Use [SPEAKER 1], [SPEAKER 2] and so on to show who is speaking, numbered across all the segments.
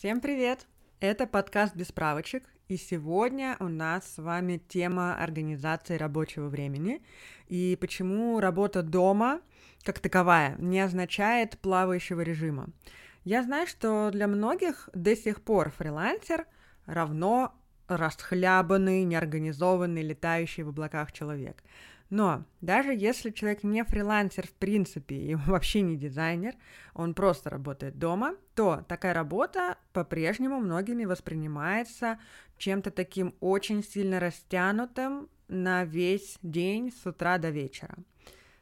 [SPEAKER 1] Всем привет! Это подкаст без справочек, и сегодня у нас с вами тема организации рабочего времени и почему работа дома как таковая не означает плавающего режима. Я знаю, что для многих до сих пор фрилансер равно расхлябанный, неорганизованный, летающий в облаках человек. Но даже если человек не фрилансер в принципе и вообще не дизайнер, он просто работает дома, то такая работа по-прежнему многими воспринимается чем-то таким очень сильно растянутым на весь день с утра до вечера.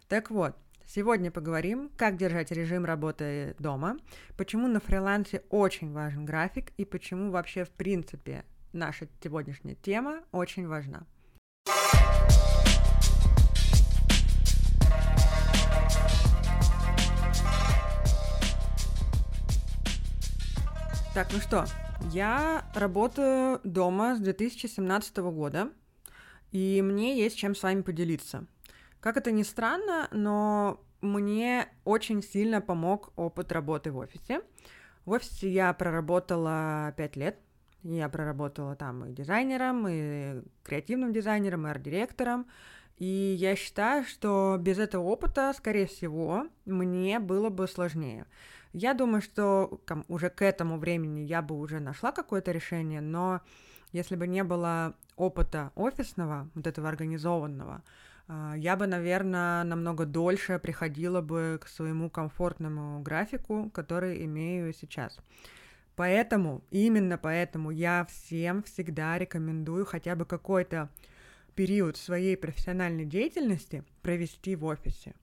[SPEAKER 1] Так вот, сегодня поговорим, как держать режим работы дома, почему на фрилансе очень важен график и почему вообще в принципе наша сегодняшняя тема очень важна. Так, ну что, я работаю дома с 2017 года, и мне есть чем с вами поделиться. Как это ни странно, но мне очень сильно помог опыт работы в офисе. В офисе я проработала 5 лет. Я проработала там и дизайнером, и креативным дизайнером, и арт-директором. И я считаю, что без этого опыта, скорее всего, мне было бы сложнее. Я думаю, что там, уже к этому времени я бы уже нашла какое-то решение, но если бы не было опыта офисного, вот этого организованного, а, я бы, наверное, намного дольше приходила бы к своему комфортному графику, который имею сейчас. Поэтому, именно поэтому я всем всегда рекомендую хотя бы какой-то период своей профессиональной деятельности провести в офисе.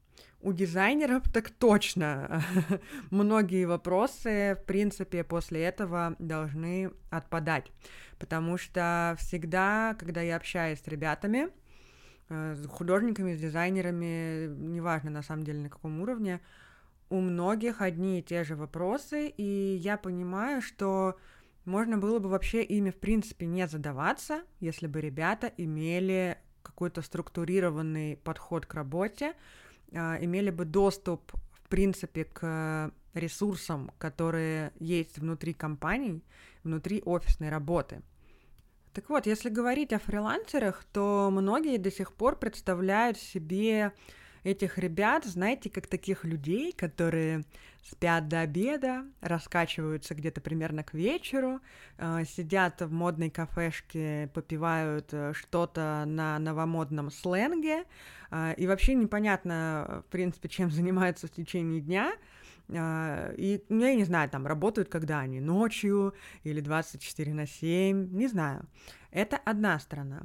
[SPEAKER 1] У дизайнеров так точно. Многие вопросы, в принципе, после этого должны отпадать. Потому что всегда, когда я общаюсь с ребятами, э, с художниками, с дизайнерами, неважно на самом деле на каком уровне, у многих одни и те же вопросы, и я понимаю, что можно было бы вообще ими, в принципе, не задаваться, если бы ребята имели какой-то структурированный подход к работе, имели бы доступ, в принципе, к ресурсам, которые есть внутри компаний, внутри офисной работы. Так вот, если говорить о фрилансерах, то многие до сих пор представляют себе этих ребят, знаете, как таких людей, которые спят до обеда, раскачиваются где-то примерно к вечеру, э, сидят в модной кафешке, попивают э, что-то на новомодном сленге, э, и вообще непонятно, в принципе, чем занимаются в течение дня, и, ну, я не знаю, там, работают когда они, ночью или 24 на 7, не знаю. Это одна сторона.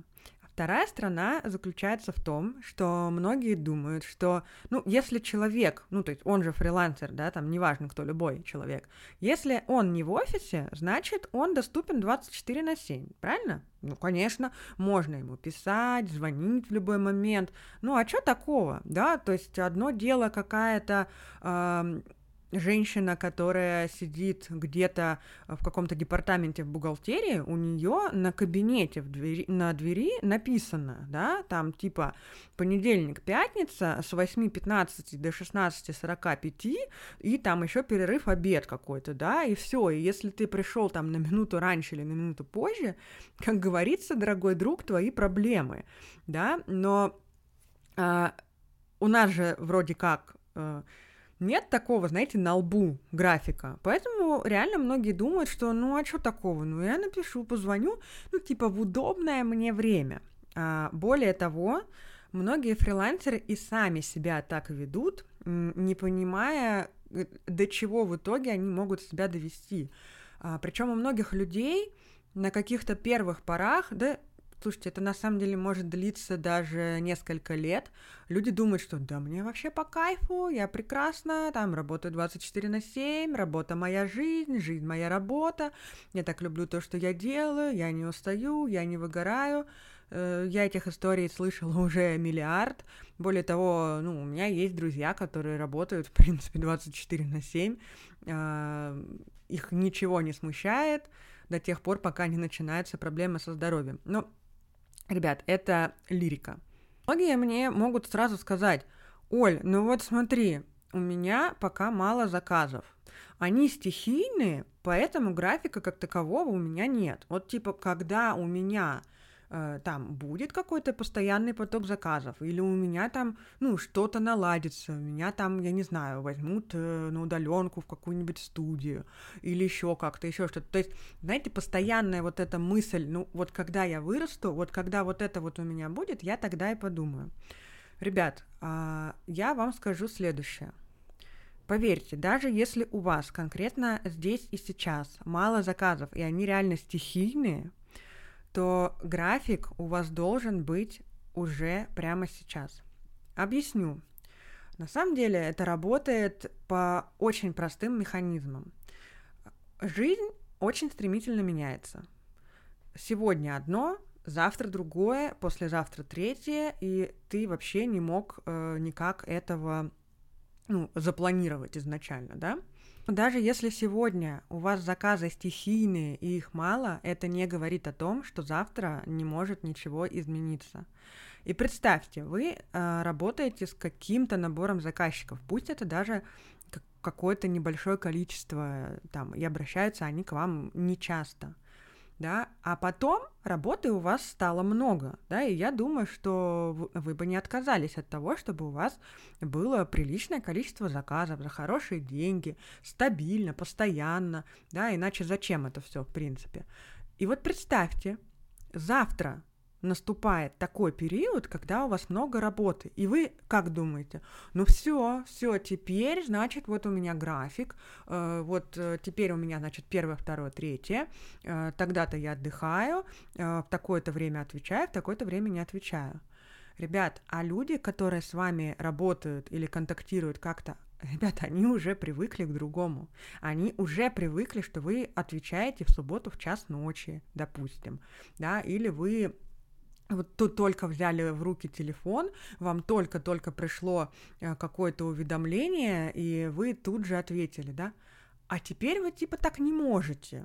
[SPEAKER 1] Вторая сторона заключается в том, что многие думают, что, ну, если человек, ну, то есть он же фрилансер, да, там, неважно кто, любой человек, если он не в офисе, значит, он доступен 24 на 7, правильно? Ну, конечно, можно ему писать, звонить в любой момент. Ну, а что такого, да? То есть одно дело какая-то... Э, женщина, которая сидит где-то в каком-то департаменте в бухгалтерии, у нее на кабинете в двери, на двери написано, да, там типа понедельник, пятница с 8.15 до 16.45, и там еще перерыв обед какой-то, да, и все. И если ты пришел там на минуту раньше или на минуту позже, как говорится, дорогой друг, твои проблемы, да, но а, у нас же вроде как а, нет такого, знаете, на лбу графика. Поэтому реально многие думают, что ну а что такого? Ну я напишу, позвоню, ну типа в удобное мне время. А, более того, многие фрилансеры и сами себя так ведут, не понимая, э, до чего в итоге они могут себя довести. А, причем у многих людей на каких-то первых порах, да Слушайте, это на самом деле может длиться даже несколько лет. Люди думают, что да, мне вообще по кайфу, я прекрасно, там работаю 24 на 7, работа моя жизнь, жизнь моя работа, я так люблю то, что я делаю, я не устаю, я не выгораю. Э, я этих историй слышала уже миллиард. Более того, ну, у меня есть друзья, которые работают, в принципе, 24 на 7. А, их ничего не смущает до тех пор, пока не начинаются проблемы со здоровьем. Но Ребят, это лирика. Многие мне могут сразу сказать, Оль, ну вот смотри, у меня пока мало заказов. Они стихийные, поэтому графика как такового у меня нет. Вот типа, когда у меня Э, там будет какой-то постоянный поток заказов, или у меня там, ну, что-то наладится, меня там, я не знаю, возьмут э, на удаленку в какую-нибудь студию, или еще как-то, еще что-то. То есть, знаете, постоянная вот эта мысль, ну, вот когда я вырасту, вот когда вот это вот у меня будет, я тогда и подумаю. Ребят, э, я вам скажу следующее. Поверьте, даже если у вас конкретно здесь и сейчас мало заказов, и они реально стихийные, то график у вас должен быть уже прямо сейчас. Объясню. На самом деле это работает по очень простым механизмам. Жизнь очень стремительно меняется. Сегодня одно, завтра другое, послезавтра третье, и ты вообще не мог э, никак этого ну, запланировать изначально, да? Даже если сегодня у вас заказы стихийные и их мало, это не говорит о том, что завтра не может ничего измениться. И представьте, вы э, работаете с каким-то набором заказчиков, пусть это даже какое-то небольшое количество, там, и обращаются они к вам нечасто да, а потом работы у вас стало много, да, и я думаю, что вы бы не отказались от того, чтобы у вас было приличное количество заказов за хорошие деньги, стабильно, постоянно, да, иначе зачем это все, в принципе. И вот представьте, завтра наступает такой период, когда у вас много работы, и вы как думаете, ну все, все, теперь, значит, вот у меня график, э, вот э, теперь у меня, значит, первое, второе, третье, э, тогда-то я отдыхаю, э, в такое-то время отвечаю, в такое-то время не отвечаю. Ребят, а люди, которые с вами работают или контактируют как-то, ребята, они уже привыкли к другому. Они уже привыкли, что вы отвечаете в субботу в час ночи, допустим, да, или вы вот тут только взяли в руки телефон, вам только-только пришло э, какое-то уведомление, и вы тут же ответили, да? А теперь вы типа так не можете.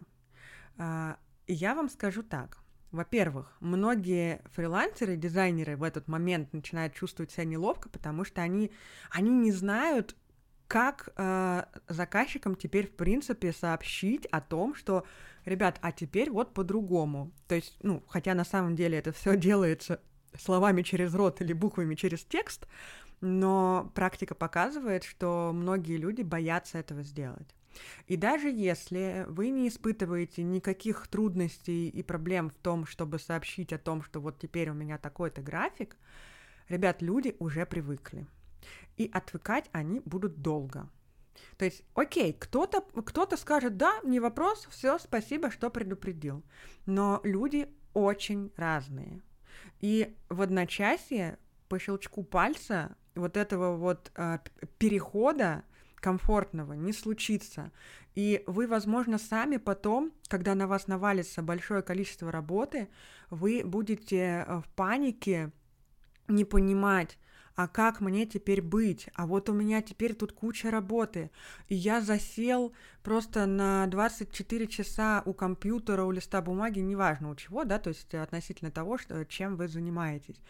[SPEAKER 1] А, я вам скажу так. Во-первых, многие фрилансеры, дизайнеры в этот момент начинают чувствовать себя неловко, потому что они, они не знают, как э, заказчикам теперь, в принципе, сообщить о том, что ребят, а теперь вот по-другому. То есть, ну, хотя на самом деле это все делается словами через рот или буквами через текст, но практика показывает, что многие люди боятся этого сделать. И даже если вы не испытываете никаких трудностей и проблем в том, чтобы сообщить о том, что вот теперь у меня такой-то график, ребят, люди уже привыкли. И отвыкать они будут долго. То есть, окей, кто-то кто скажет, да, не вопрос, все, спасибо, что предупредил. Но люди очень разные. И в одночасье по щелчку пальца вот этого вот э, перехода комфортного не случится. И вы, возможно, сами потом, когда на вас навалится большое количество работы, вы будете в панике не понимать, а как мне теперь быть? А вот у меня теперь тут куча работы, и я засел просто на 24 часа у компьютера, у листа бумаги, неважно у чего, да, то есть относительно того, что, чем вы занимаетесь.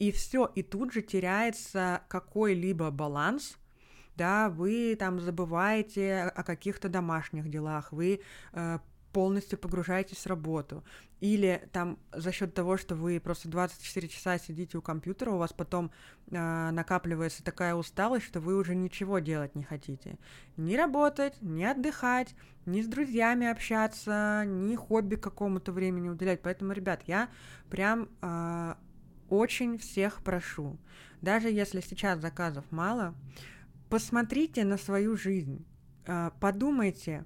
[SPEAKER 1] И все, и тут же теряется какой-либо баланс, да, вы там забываете о каких-то домашних делах, вы э, полностью погружаетесь в работу. Или там за счет того, что вы просто 24 часа сидите у компьютера, у вас потом э, накапливается такая усталость, что вы уже ничего делать не хотите. Ни работать, ни отдыхать, ни с друзьями общаться, ни хобби какому-то времени уделять. Поэтому, ребят, я прям э, очень всех прошу, даже если сейчас заказов мало, посмотрите на свою жизнь, э, подумайте,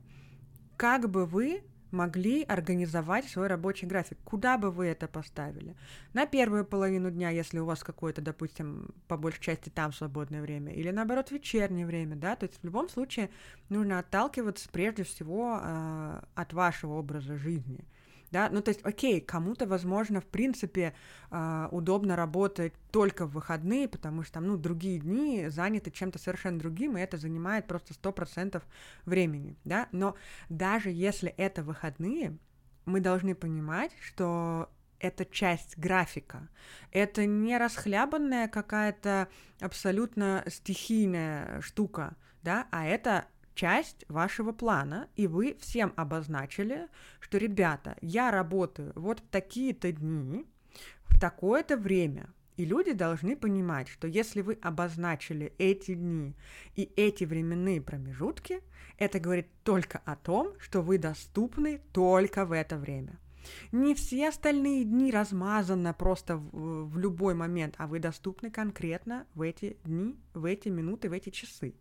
[SPEAKER 1] как бы вы могли организовать свой рабочий график. Куда бы вы это поставили? На первую половину дня, если у вас какое-то, допустим, по большей части там свободное время, или наоборот вечернее время, да, то есть в любом случае нужно отталкиваться прежде всего э, от вашего образа жизни да, ну то есть, окей, кому-то, возможно, в принципе, э, удобно работать только в выходные, потому что там, ну, другие дни заняты чем-то совершенно другим, и это занимает просто сто процентов времени, да, но даже если это выходные, мы должны понимать, что это часть графика. Это не расхлябанная какая-то абсолютно стихийная штука, да, а это часть вашего плана, и вы всем обозначили, что, ребята, я работаю вот в такие-то дни, в такое-то время. И люди должны понимать, что если вы обозначили эти дни и эти временные промежутки, это говорит только о том, что вы доступны только в это время. Не все остальные дни размазаны просто в, в любой момент, а вы доступны конкретно в эти дни, в эти минуты, в эти часы.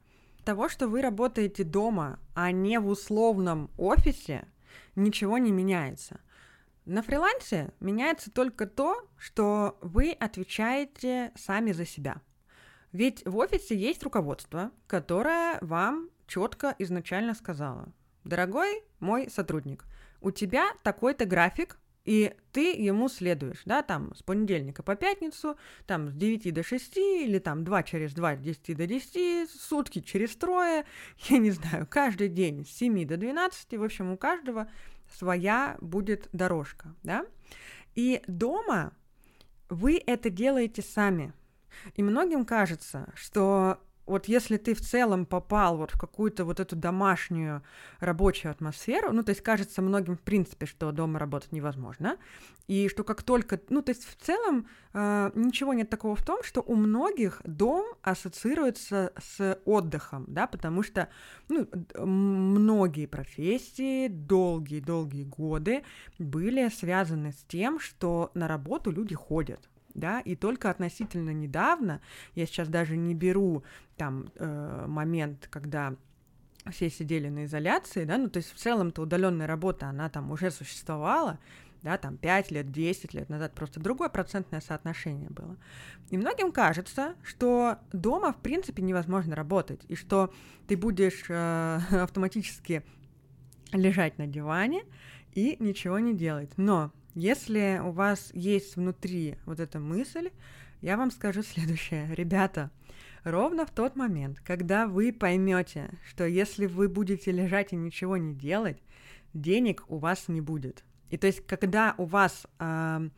[SPEAKER 1] Того, что вы работаете дома, а не в условном офисе, ничего не меняется. На фрилансе меняется только то, что вы отвечаете сами за себя. Ведь в офисе есть руководство, которое вам четко изначально сказала, дорогой мой сотрудник, у тебя такой-то график, и ты ему следуешь, да, там, с понедельника по пятницу, там, с 9 до 6, или там 2 через 2, с 10 до 10, сутки через трое, я не знаю, каждый день с 7 до 12, в общем, у каждого своя будет дорожка, да. И дома вы это делаете сами. И многим кажется, что вот если ты в целом попал вот в какую-то вот эту домашнюю рабочую атмосферу, ну, то есть кажется многим, в принципе, что дома работать невозможно, и что как только, ну, то есть в целом э, ничего нет такого в том, что у многих дом ассоциируется с отдыхом, да, потому что, ну, многие профессии долгие-долгие годы были связаны с тем, что на работу люди ходят, да, и только относительно недавно, я сейчас даже не беру там э, момент, когда все сидели на изоляции, да, ну, то есть в целом-то удаленная работа, она там уже существовала, да, там 5 лет, 10 лет назад, просто другое процентное соотношение было. И многим кажется, что дома, в принципе, невозможно работать, и что ты будешь э, автоматически лежать на диване и ничего не делать. Но если у вас есть внутри вот эта мысль, я вам скажу следующее. Ребята, ровно в тот момент, когда вы поймете, что если вы будете лежать и ничего не делать, денег у вас не будет. И то есть, когда у вас э,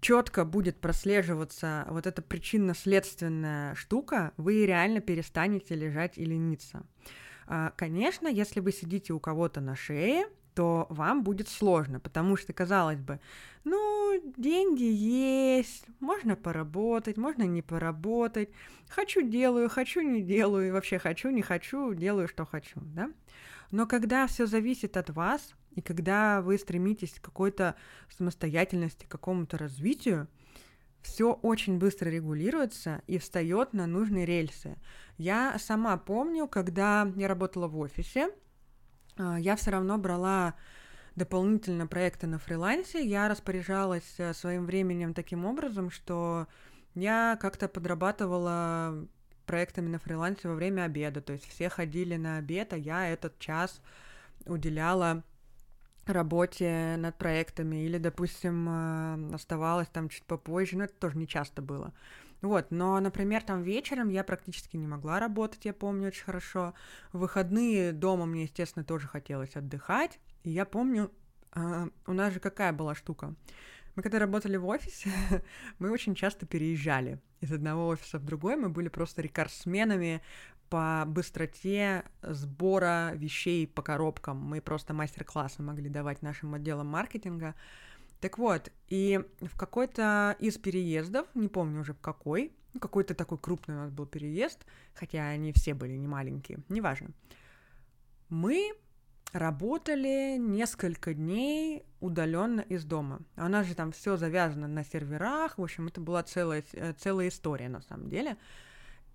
[SPEAKER 1] четко будет прослеживаться вот эта причинно-следственная штука, вы реально перестанете лежать и лениться. Э, конечно, если вы сидите у кого-то на шее, то вам будет сложно, потому что, казалось бы, ну, деньги есть, можно поработать, можно не поработать, хочу делаю, хочу не делаю, вообще хочу, не хочу, делаю, что хочу, да? Но когда все зависит от вас, и когда вы стремитесь к какой-то самостоятельности, к какому-то развитию, все очень быстро регулируется и встает на нужные рельсы. Я сама помню, когда я работала в офисе, я все равно брала дополнительно проекты на фрилансе. Я распоряжалась э, своим временем таким образом, что я как-то подрабатывала проектами на фрилансе во время обеда. То есть все ходили на обед, а я этот час уделяла работе над проектами или, допустим, э, оставалась там чуть попозже, но это тоже не часто было. Вот, но, например, там вечером я практически не могла работать, я помню очень хорошо. В выходные дома мне, естественно, тоже хотелось отдыхать. И я помню, э, у нас же какая была штука. Мы когда работали в офисе, мы очень часто переезжали из одного офиса в другой. Мы были просто рекордсменами по быстроте сбора вещей по коробкам. Мы просто мастер-классы могли давать нашим отделам маркетинга. Так вот, и в какой-то из переездов, не помню уже в какой, какой-то такой крупный у нас был переезд, хотя они все были не маленькие, неважно. Мы работали несколько дней удаленно из дома. У нас же там все завязано на серверах. В общем, это была целая, э, целая история на самом деле.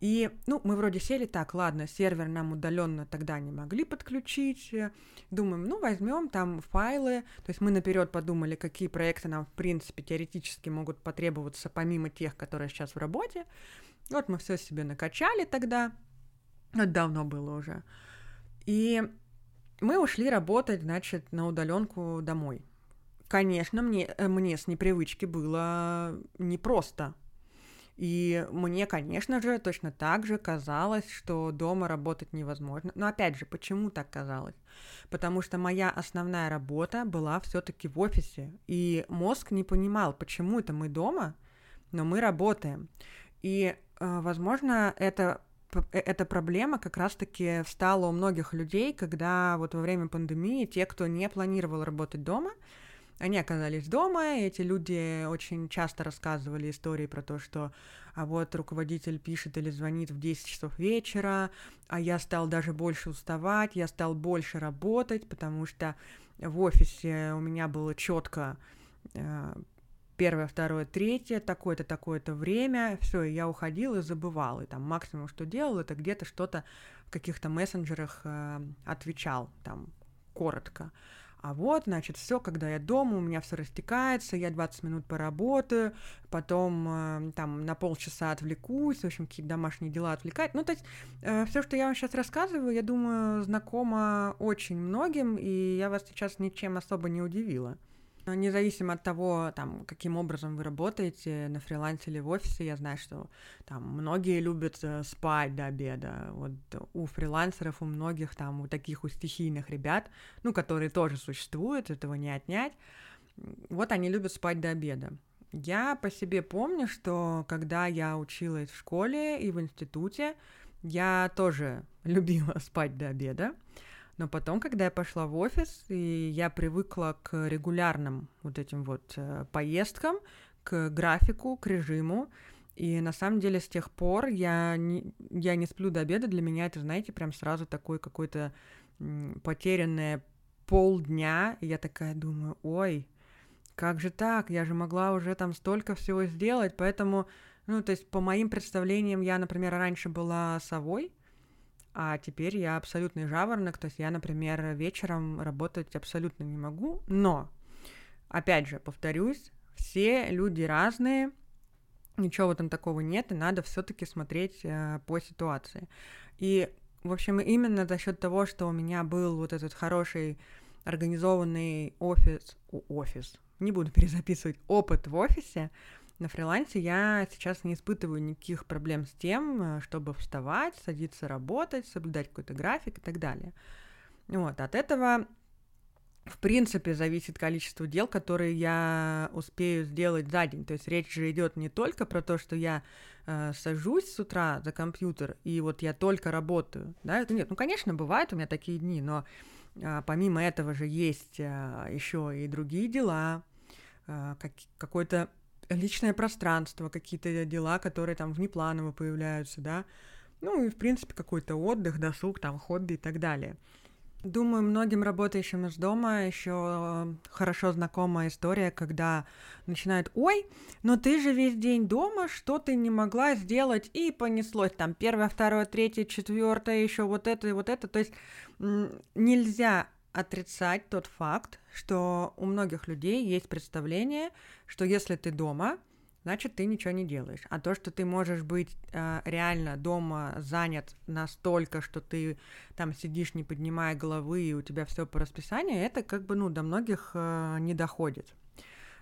[SPEAKER 1] И, ну, мы вроде сели так, ладно, сервер нам удаленно тогда не могли подключить. Думаем, ну, возьмем там файлы. То есть мы наперед подумали, какие проекты нам, в принципе, теоретически могут потребоваться, помимо тех, которые сейчас в работе. Вот мы все себе накачали тогда. Это давно было уже. И мы ушли работать, значит, на удаленку домой. Конечно, мне, э, мне с непривычки было непросто и мне, конечно же, точно так же казалось, что дома работать невозможно. Но опять же, почему так казалось? Потому что моя основная работа была все-таки в офисе, и мозг не понимал, почему это мы дома, но мы работаем. И, э, возможно, это эта проблема как раз-таки встала у многих людей, когда вот во время пандемии те, кто не планировал работать дома, они оказались дома, и эти люди очень часто рассказывали истории про то, что а вот руководитель пишет или звонит в 10 часов вечера, а я стал даже больше уставать, я стал больше работать, потому что в офисе у меня было четко э, первое, второе, третье, такое-то, такое-то время, все, я уходил и забывал, и там максимум, что делал, это где-то что-то в каких-то мессенджерах э, отвечал, там, коротко. А вот, значит, все, когда я дома, у меня все растекается, я 20 минут поработаю, потом э, там на полчаса отвлекусь, в общем, какие-то домашние дела отвлекать. Ну, то есть э, все, что я вам сейчас рассказываю, я думаю, знакомо очень многим, и я вас сейчас ничем особо не удивила. Независимо от того, там, каким образом вы работаете, на фрилансе или в офисе, я знаю, что там многие любят э, спать до обеда. Вот у фрилансеров, у многих там, у таких, у стихийных ребят, ну, которые тоже существуют, этого не отнять, вот они любят спать до обеда. Я по себе помню, что когда я училась в школе и в институте, я тоже любила спать до обеда. Но потом, когда я пошла в офис, и я привыкла к регулярным вот этим вот э, поездкам, к графику, к режиму, и на самом деле с тех пор я не, я не сплю до обеда. Для меня это, знаете, прям сразу такой какой-то потерянное полдня. И я такая думаю, ой, как же так? Я же могла уже там столько всего сделать. Поэтому, ну, то есть по моим представлениям, я, например, раньше была совой, а теперь я абсолютный жаворонок, то есть я, например, вечером работать абсолютно не могу, но, опять же, повторюсь, все люди разные, ничего в этом такого нет, и надо все-таки смотреть э, по ситуации. И, в общем, именно за счет того, что у меня был вот этот хороший организованный офис, офис, не буду перезаписывать, опыт в офисе, на фрилансе я сейчас не испытываю никаких проблем с тем, э, чтобы вставать, садиться работать, соблюдать какой-то график и так далее. Вот, от этого в принципе, зависит количество дел, которые я успею сделать за день. То есть речь же идет не только про то, что я э, сажусь с утра за компьютер, и вот я только работаю. Да? Это нет, ну, конечно, бывают у меня такие дни, но э, помимо этого же есть э, еще и другие дела, э, как, какой-то личное пространство, какие-то дела, которые там внепланово появляются, да, ну и, в принципе, какой-то отдых, досуг, там, хобби и так далее. Думаю, многим работающим из дома еще хорошо знакомая история, когда начинают, ой, но ты же весь день дома, что ты не могла сделать, и понеслось там первое, второе, третье, четвертое, еще вот это и вот это. То есть нельзя отрицать тот факт, что у многих людей есть представление, что если ты дома, значит, ты ничего не делаешь. А то, что ты можешь быть э, реально дома занят настолько, что ты там сидишь, не поднимая головы, и у тебя все по расписанию, это как бы, ну, до многих э, не доходит.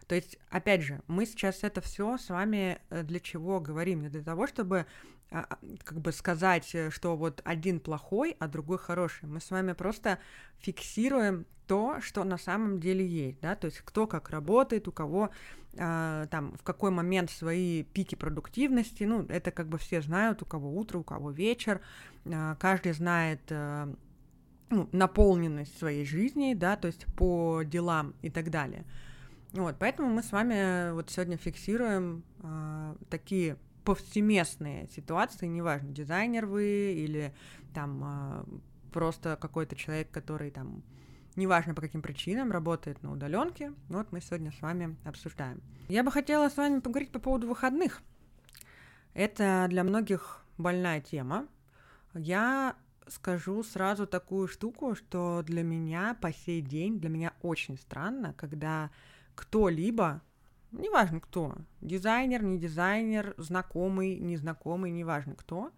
[SPEAKER 1] То есть, опять же, мы сейчас это все с вами э, для чего говорим? Для того, чтобы как бы сказать, э, что вот один плохой, а другой хороший. Мы с вами просто фиксируем то, что на самом деле есть, да, то есть кто как работает, у кого э, там в какой момент свои пики продуктивности, ну, это как бы все знают, у кого утро, у кого вечер, э, каждый знает э, ну, наполненность своей жизни, да, то есть по делам и так далее. Вот, поэтому мы с вами вот сегодня фиксируем э, такие повсеместные ситуации, неважно, дизайнер вы или там э, просто какой-то человек, который там неважно по каким причинам, работает на удаленке. Вот мы сегодня с вами обсуждаем. Я бы хотела с вами поговорить по поводу выходных. Это для многих больная тема. Я скажу сразу такую штуку, что для меня по сей день, для меня очень странно, когда кто-либо, неважно кто, дизайнер, не дизайнер, знакомый, незнакомый, неважно кто,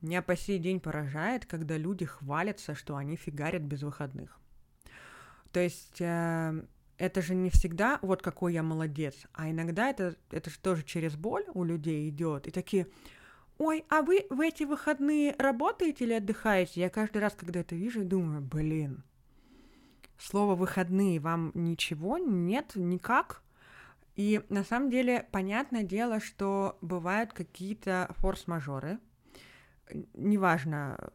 [SPEAKER 1] меня по сей день поражает, когда люди хвалятся, что они фигарят без выходных. То есть э, это же не всегда вот какой я молодец, а иногда это, это же тоже через боль у людей идет. И такие, ой, а вы в эти выходные работаете или отдыхаете? Я каждый раз, когда это вижу, думаю, блин, слово выходные вам ничего нет, никак. И на самом деле, понятное дело, что бывают какие-то форс-мажоры, неважно,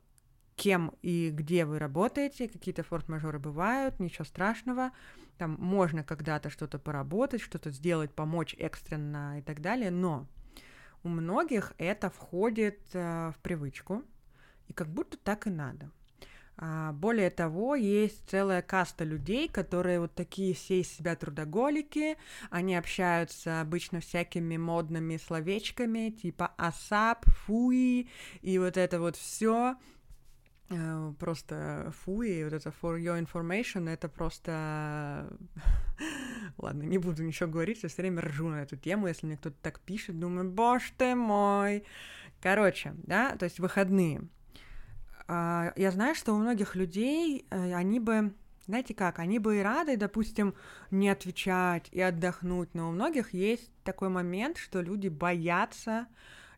[SPEAKER 1] кем и где вы работаете, какие-то форс-мажоры бывают, ничего страшного, там можно когда-то что-то поработать, что-то сделать, помочь экстренно и так далее, но у многих это входит э, в привычку, и как будто так и надо. А, более того, есть целая каста людей, которые вот такие все из себя трудоголики, они общаются обычно всякими модными словечками, типа асап, фуи, и вот это вот все э, просто фуи, вот это for your information, это просто... Ладно, не буду ничего говорить, я все время ржу на эту тему, если мне кто-то так пишет, думаю, боже ты мой. Короче, да, то есть выходные — я знаю, что у многих людей э, они бы, знаете как, они бы и рады, допустим, не отвечать и отдохнуть, но у многих есть такой момент, что люди боятся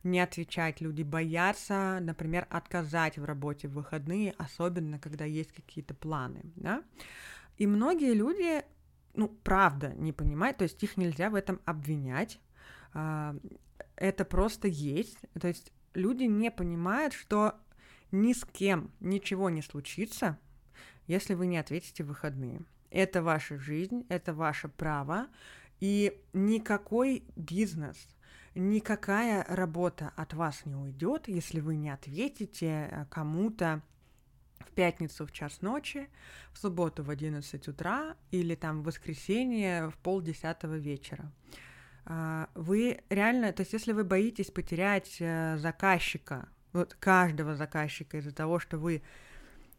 [SPEAKER 1] не отвечать, люди боятся, например, отказать в работе в выходные, особенно когда есть какие-то планы, да. И многие люди, ну, правда, не понимают, то есть их нельзя в этом обвинять, а, это просто есть, то есть люди не понимают, что ни с кем ничего не случится, если вы не ответите в выходные. Это ваша жизнь, это ваше право, и никакой бизнес, никакая работа от вас не уйдет, если вы не ответите э, кому-то в пятницу в час ночи, в субботу в 11 утра или там в воскресенье в полдесятого вечера. А, вы реально, то есть если вы боитесь потерять э, заказчика, вот каждого заказчика из-за того, что вы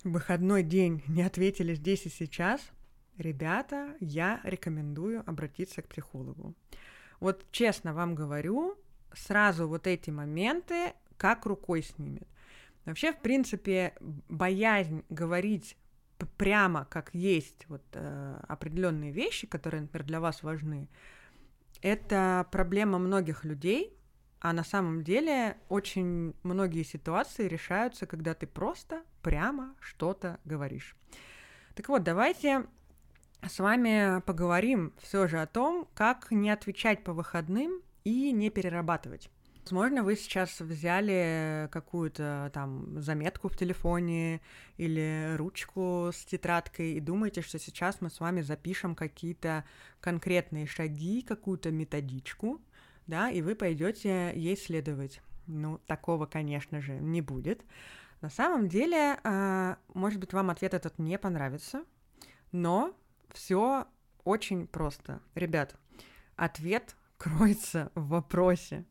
[SPEAKER 1] в выходной день не ответили здесь и сейчас, ребята, я рекомендую обратиться к психологу. Вот честно вам говорю, сразу вот эти моменты как рукой снимет. Вообще, в принципе, боязнь говорить прямо как есть вот э, определенные вещи, которые, например, для вас важны, это проблема многих людей, а на самом деле очень многие ситуации решаются, когда ты просто прямо что-то говоришь. Так вот, давайте с вами поговорим все же о том, как не отвечать по выходным и не перерабатывать. Возможно, вы сейчас взяли какую-то там заметку в телефоне или ручку с тетрадкой и думаете, что сейчас мы с вами запишем какие-то конкретные шаги, какую-то методичку, да, и вы пойдете ей следовать. Ну, такого, конечно же, не будет. На самом деле, а, может быть, вам ответ этот не понравится, но все очень просто. Ребят, ответ кроется в вопросе.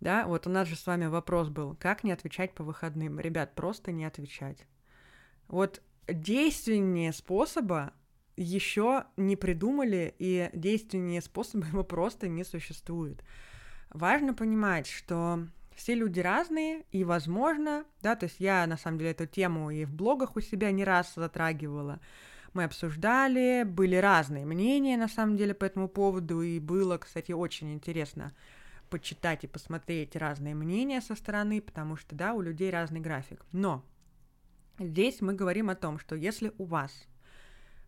[SPEAKER 1] Да, вот у нас же с вами вопрос был, как не отвечать по выходным. Ребят, просто не отвечать. Вот действеннее способа еще не придумали, и действеннее способа его просто не существует. Важно понимать, что все люди разные, и возможно, да, то есть я на самом деле эту тему и в блогах у себя не раз затрагивала. Мы обсуждали, были разные мнения на самом деле по этому поводу, и было, кстати, очень интересно почитать и посмотреть разные мнения со стороны, потому что, да, у людей разный график. Но здесь мы говорим о том, что если у вас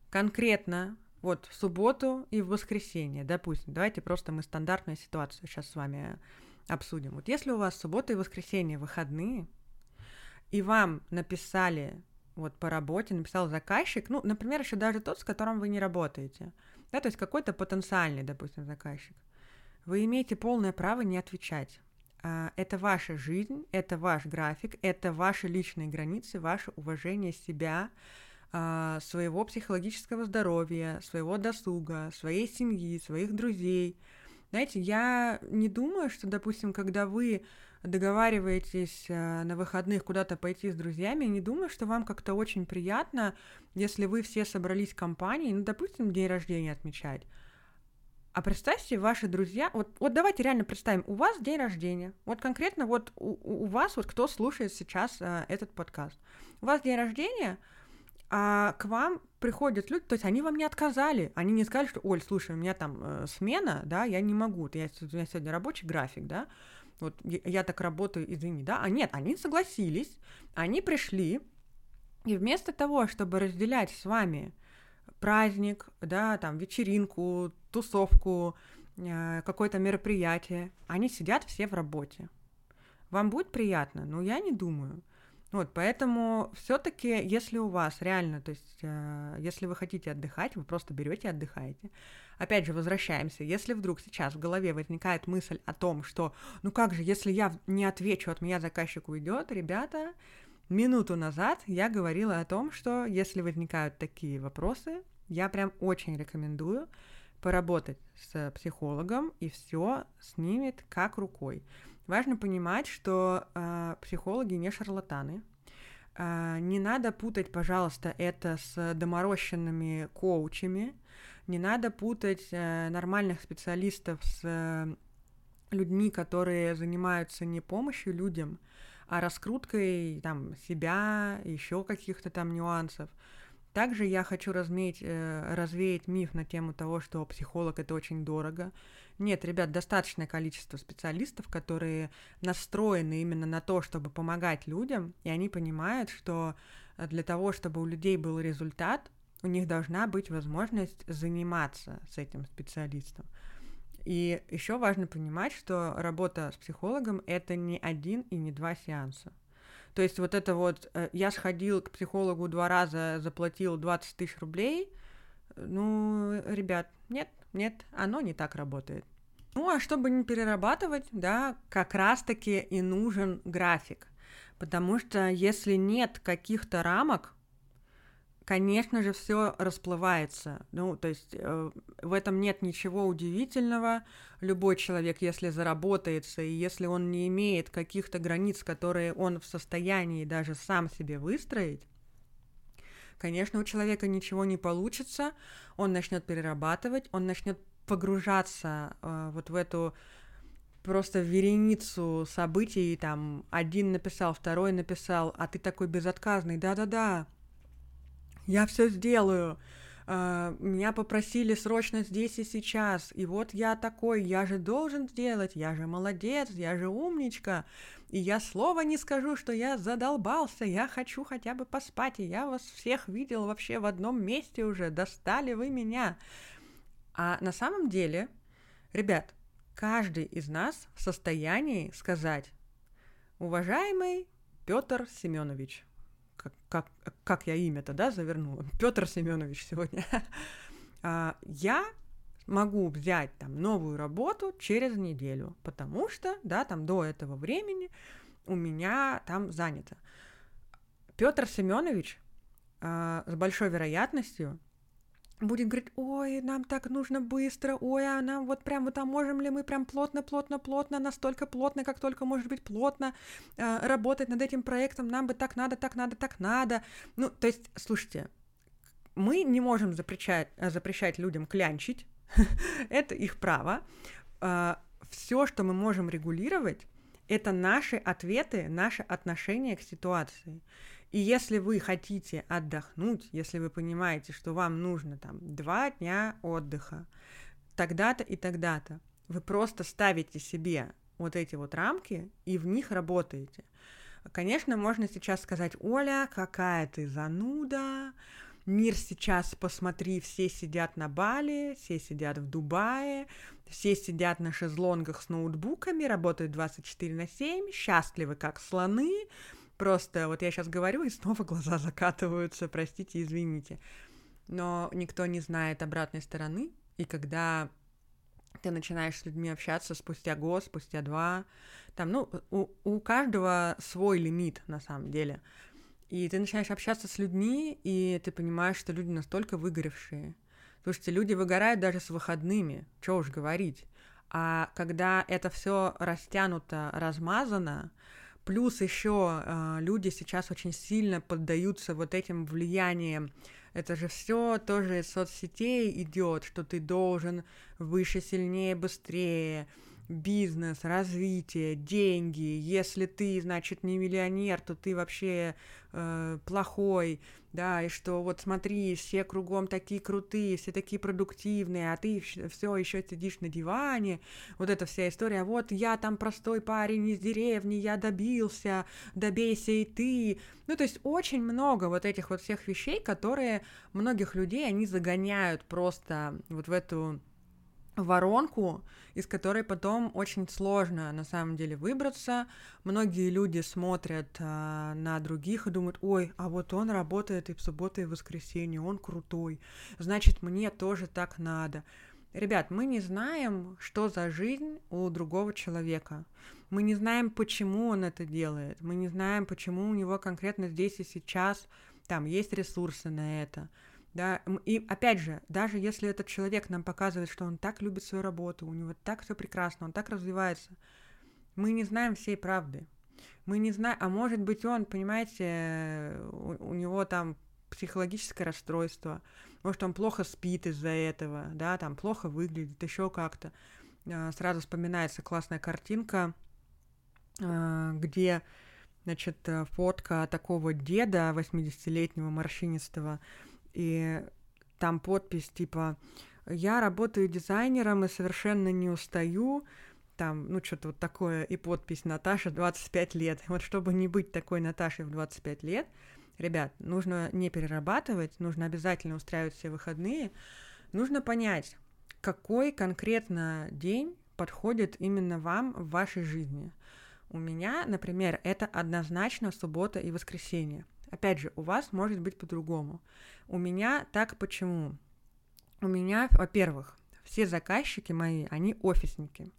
[SPEAKER 1] конкретно вот в субботу и в воскресенье, допустим, давайте просто мы стандартную ситуацию сейчас с вами обсудим. Вот если у вас суббота и воскресенье выходные, и вам написали вот по работе, написал заказчик, ну, например, еще даже тот, с которым вы не работаете, да, то есть какой-то потенциальный, допустим, заказчик, вы имеете полное право не отвечать. А, это ваша жизнь, это ваш график, это ваши личные границы, ваше уважение себя, своего психологического здоровья, своего досуга, своей семьи, своих друзей. Знаете, я не думаю, что, допустим, когда вы договариваетесь а, на выходных куда-то пойти с друзьями, не думаю, что вам как-то очень приятно, если вы все собрались в компании, ну, допустим, день рождения отмечать. А представьте, ваши друзья, вот, вот давайте реально представим, у вас день рождения, вот конкретно вот у, у вас, вот кто слушает сейчас а, этот подкаст, у вас день рождения, а к вам приходят люди, то есть они вам не отказали, они не сказали, что, Оль, слушай, у меня там э, смена, да, я не могу, я, у меня сегодня рабочий график, да, вот я, я так работаю, извини, да, а нет, они согласились, они пришли, и вместо того, чтобы разделять с вами праздник, да, там, вечеринку, тусовку, э, какое-то мероприятие, они сидят все в работе. Вам будет приятно? Ну, я не думаю. Вот, поэтому все-таки, если у вас реально, то есть, э, если вы хотите отдыхать, вы просто берете и отдыхаете. Опять же, возвращаемся. Если вдруг сейчас в голове возникает мысль о том, что, ну как же, если я не отвечу, от меня заказчик уйдет, ребята, минуту назад я говорила о том, что если возникают такие вопросы, я прям очень рекомендую поработать с психологом, и все снимет как рукой. Важно понимать, что э, психологи не шарлатаны. Э, не надо путать, пожалуйста, это с доморощенными коучами. Не надо путать э, нормальных специалистов с э, людьми, которые занимаются не помощью людям, а раскруткой там себя, еще каких-то там нюансов. Также я хочу разметь, э, развеять миф на тему того, что психолог это очень дорого. Нет, ребят, достаточное количество специалистов, которые настроены именно на то, чтобы помогать людям, и они понимают, что для того, чтобы у людей был результат, у них должна быть возможность заниматься с этим специалистом. И еще важно понимать, что работа с психологом это не один и не два сеанса. То есть вот это вот, э, я сходил к психологу два раза, заплатил 20 тысяч рублей, ну, ребят, нет, нет, оно не так работает. Ну, а чтобы не перерабатывать, да, как раз-таки и нужен график. Потому что если нет каких-то рамок, конечно же, все расплывается. Ну, то есть э, в этом нет ничего удивительного. Любой человек, если заработается, и если он не имеет каких-то границ, которые он в состоянии даже сам себе выстроить, конечно, у человека ничего не получится, он начнет перерабатывать, он начнет погружаться э, вот в эту просто вереницу событий, там, один написал, второй написал, а ты такой безотказный, да-да-да, я все сделаю. Uh, меня попросили срочно здесь и сейчас, и вот я такой, я же должен сделать, я же молодец, я же умничка, и я слова не скажу, что я задолбался, я хочу хотя бы поспать, и я вас всех видел вообще в одном месте уже, достали вы меня. А на самом деле, ребят, каждый из нас в состоянии сказать, уважаемый Петр Семенович, как, как, я имя-то, да, завернула, Петр Семенович сегодня, а, я могу взять там новую работу через неделю, потому что, да, там до этого времени у меня там занято. Петр Семенович э, с большой вероятностью будет говорить, ой, нам так нужно быстро, ой, а нам вот прям вот, а можем ли мы прям плотно, плотно, плотно, настолько плотно, как только может быть плотно э, работать над этим проектом, нам бы так надо, так надо, так надо. Ну, то есть, слушайте, мы не можем запрещать, запрещать людям клянчить, это их право. А, Все, что мы можем регулировать, это наши ответы, наше отношение к ситуации. И если вы хотите отдохнуть, если вы понимаете, что вам нужно там два дня отдыха, тогда-то и тогда-то, вы просто ставите себе вот эти вот рамки и в них работаете. Конечно, можно сейчас сказать, Оля, какая ты зануда, мир сейчас, посмотри, все сидят на Бали, все сидят в Дубае, все сидят на шезлонгах с ноутбуками, работают 24 на 7, счастливы как слоны, Просто вот я сейчас говорю, и снова глаза закатываются, простите, извините. Но никто не знает обратной стороны, и когда ты начинаешь с людьми общаться спустя год, спустя два, там, ну, у, у каждого свой лимит, на самом деле. И ты начинаешь общаться с людьми, и ты понимаешь, что люди настолько выгоревшие. Слушайте, люди выгорают даже с выходными, что уж говорить. А когда это все растянуто, размазано, Плюс еще э, люди сейчас очень сильно поддаются вот этим влияниям. Это же все тоже из соцсетей идет, что ты должен выше, сильнее, быстрее бизнес, развитие, деньги. Если ты, значит, не миллионер, то ты вообще э, плохой, да, и что вот смотри, все кругом такие крутые, все такие продуктивные, а ты все еще сидишь на диване. Вот эта вся история. Вот я там простой парень из деревни, я добился, добейся и ты. Ну, то есть очень много вот этих вот всех вещей, которые многих людей, они загоняют просто вот в эту воронку, из которой потом очень сложно на самом деле выбраться. Многие люди смотрят а, на других и думают, ой, а вот он работает и в субботу, и в воскресенье, он крутой, значит, мне тоже так надо. Ребят, мы не знаем, что за жизнь у другого человека. Мы не знаем, почему он это делает. Мы не знаем, почему у него конкретно здесь и сейчас там есть ресурсы на это. Да, и опять же, даже если этот человек нам показывает, что он так любит свою работу, у него так все прекрасно, он так развивается, мы не знаем всей правды. Мы не знаем, а может быть он, понимаете, у, у него там психологическое расстройство, может он плохо спит из-за этого, да, там плохо выглядит, еще как-то. А, сразу вспоминается классная картинка, а, где, значит, фотка такого деда 80-летнего морщинистого, и там подпись типа «Я работаю дизайнером и совершенно не устаю», там, ну, что-то вот такое, и подпись «Наташа, 25 лет». Вот чтобы не быть такой Наташей в 25 лет, ребят, нужно не перерабатывать, нужно обязательно устраивать все выходные, нужно понять, какой конкретно день подходит именно вам в вашей жизни. У меня, например, это однозначно суббота и воскресенье. Опять же, у вас может быть по-другому. У меня так почему? У меня, во-первых, все заказчики мои, они офисники.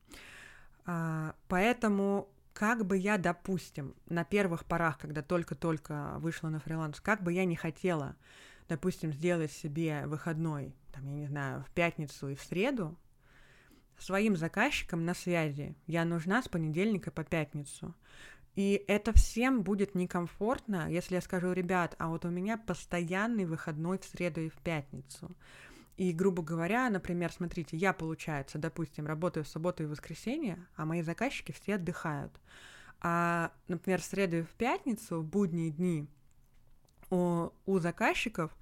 [SPEAKER 1] А, поэтому как бы я, допустим, на первых порах, когда только-только вышла на фриланс, как бы я не хотела, допустим, сделать себе выходной, там, я не знаю, в пятницу и в среду, своим заказчикам на связи я нужна с понедельника по пятницу. И это всем будет некомфортно, если я скажу, ребят, а вот у меня постоянный выходной в среду и в пятницу. И, грубо говоря, например, смотрите, я, получается, допустим, работаю в субботу и воскресенье, а мои заказчики все отдыхают. А, например, в среду и в пятницу, в будние дни, у, у заказчиков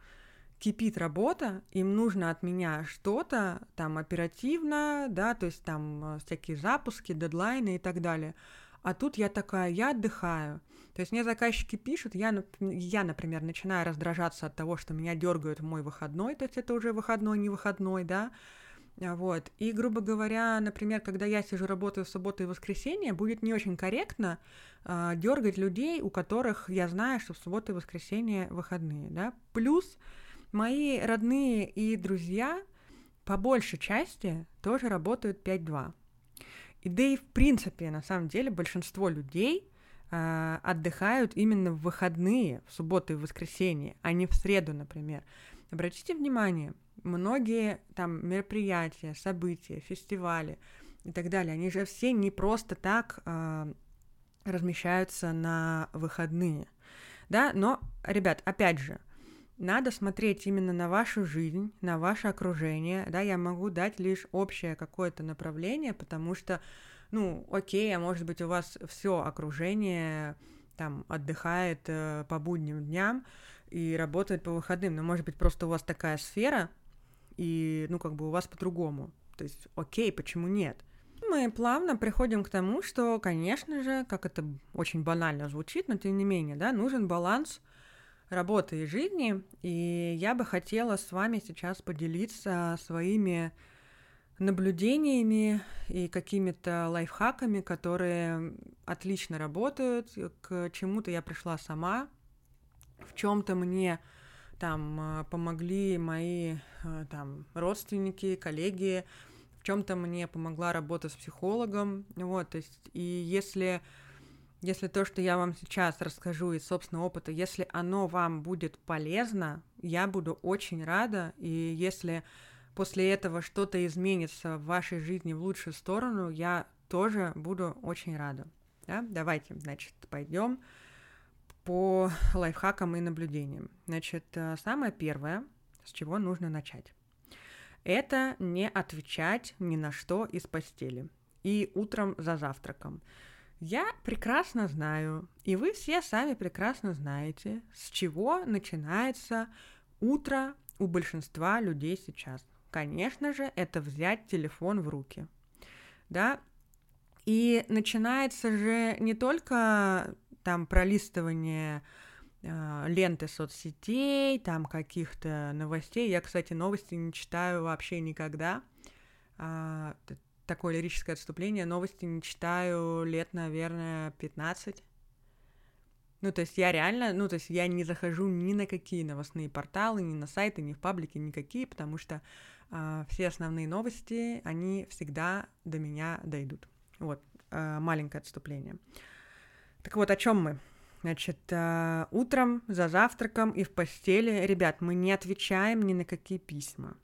[SPEAKER 1] кипит работа, им нужно от меня что-то там оперативно, да, то есть там э, всякие запуски, дедлайны и так далее – а тут я такая, я отдыхаю. То есть мне заказчики пишут, я, я, например, начинаю раздражаться от того, что меня дергают в мой выходной, то есть это уже выходной, не выходной, да, а, вот. И, грубо говоря, например, когда я сижу, работаю в субботу и воскресенье, будет не очень корректно э, дергать людей, у которых я знаю, что в субботу и воскресенье выходные, да. Плюс мои родные и друзья по большей части тоже работают 5-2. И да и в принципе, на самом деле, большинство людей э, отдыхают именно в выходные, в субботу и в воскресенье, а не в среду, например. Обратите внимание, многие там мероприятия, события, фестивали и так далее, они же все не просто так э, размещаются на выходные, да, но, ребят, опять же, надо смотреть именно на вашу жизнь, на ваше окружение, да, я могу дать лишь общее какое-то направление, потому что, ну, окей, а может быть у вас все окружение там отдыхает э, по будним дням и работает по выходным, но может быть просто у вас такая сфера, и, ну, как бы у вас по-другому, то есть, окей, почему нет? Мы плавно приходим к тому, что, конечно же, как это очень банально звучит, но тем не менее, да, нужен баланс – работы и жизни, и я бы хотела с вами сейчас поделиться своими наблюдениями и какими-то лайфхаками, которые отлично работают, к чему-то я пришла сама, в чем-то мне там помогли мои там родственники, коллеги, в чем-то мне помогла работа с психологом, вот, то есть, и если если то, что я вам сейчас расскажу из собственного опыта, если оно вам будет полезно, я буду очень рада. И если после этого что-то изменится в вашей жизни в лучшую сторону, я тоже буду очень рада. Да? Давайте, значит, пойдем по лайфхакам и наблюдениям. Значит, э, самое первое, с чего нужно начать, это не отвечать ни на что из постели и утром за завтраком. Я прекрасно знаю, и вы все сами прекрасно знаете, с чего начинается утро у большинства людей сейчас. Конечно же, это взять телефон в руки. Да? И начинается же не только там пролистывание э, ленты соцсетей, там каких-то новостей. Я, кстати, новости не читаю вообще никогда. А, такое лирическое отступление. Новости не читаю лет, наверное, 15. Ну, то есть я реально, ну, то есть я не захожу ни на какие новостные порталы, ни на сайты, ни в паблике, никакие, потому что э, все основные новости, они всегда до меня дойдут. Вот, э, маленькое отступление. Так вот, о чем мы? Значит, э, утром, за завтраком и в постели, ребят, мы не отвечаем ни на какие письма.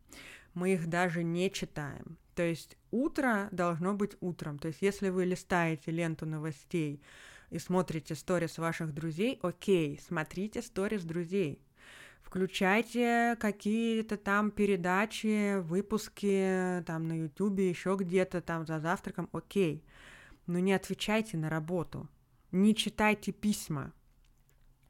[SPEAKER 1] Мы их даже не читаем. То есть утро должно быть утром. То есть если вы листаете ленту новостей и смотрите сторис ваших друзей, окей, смотрите сторис друзей. Включайте какие-то там передачи, выпуски там на Ютубе, еще где-то там за завтраком, окей. Но не отвечайте на работу, не читайте письма.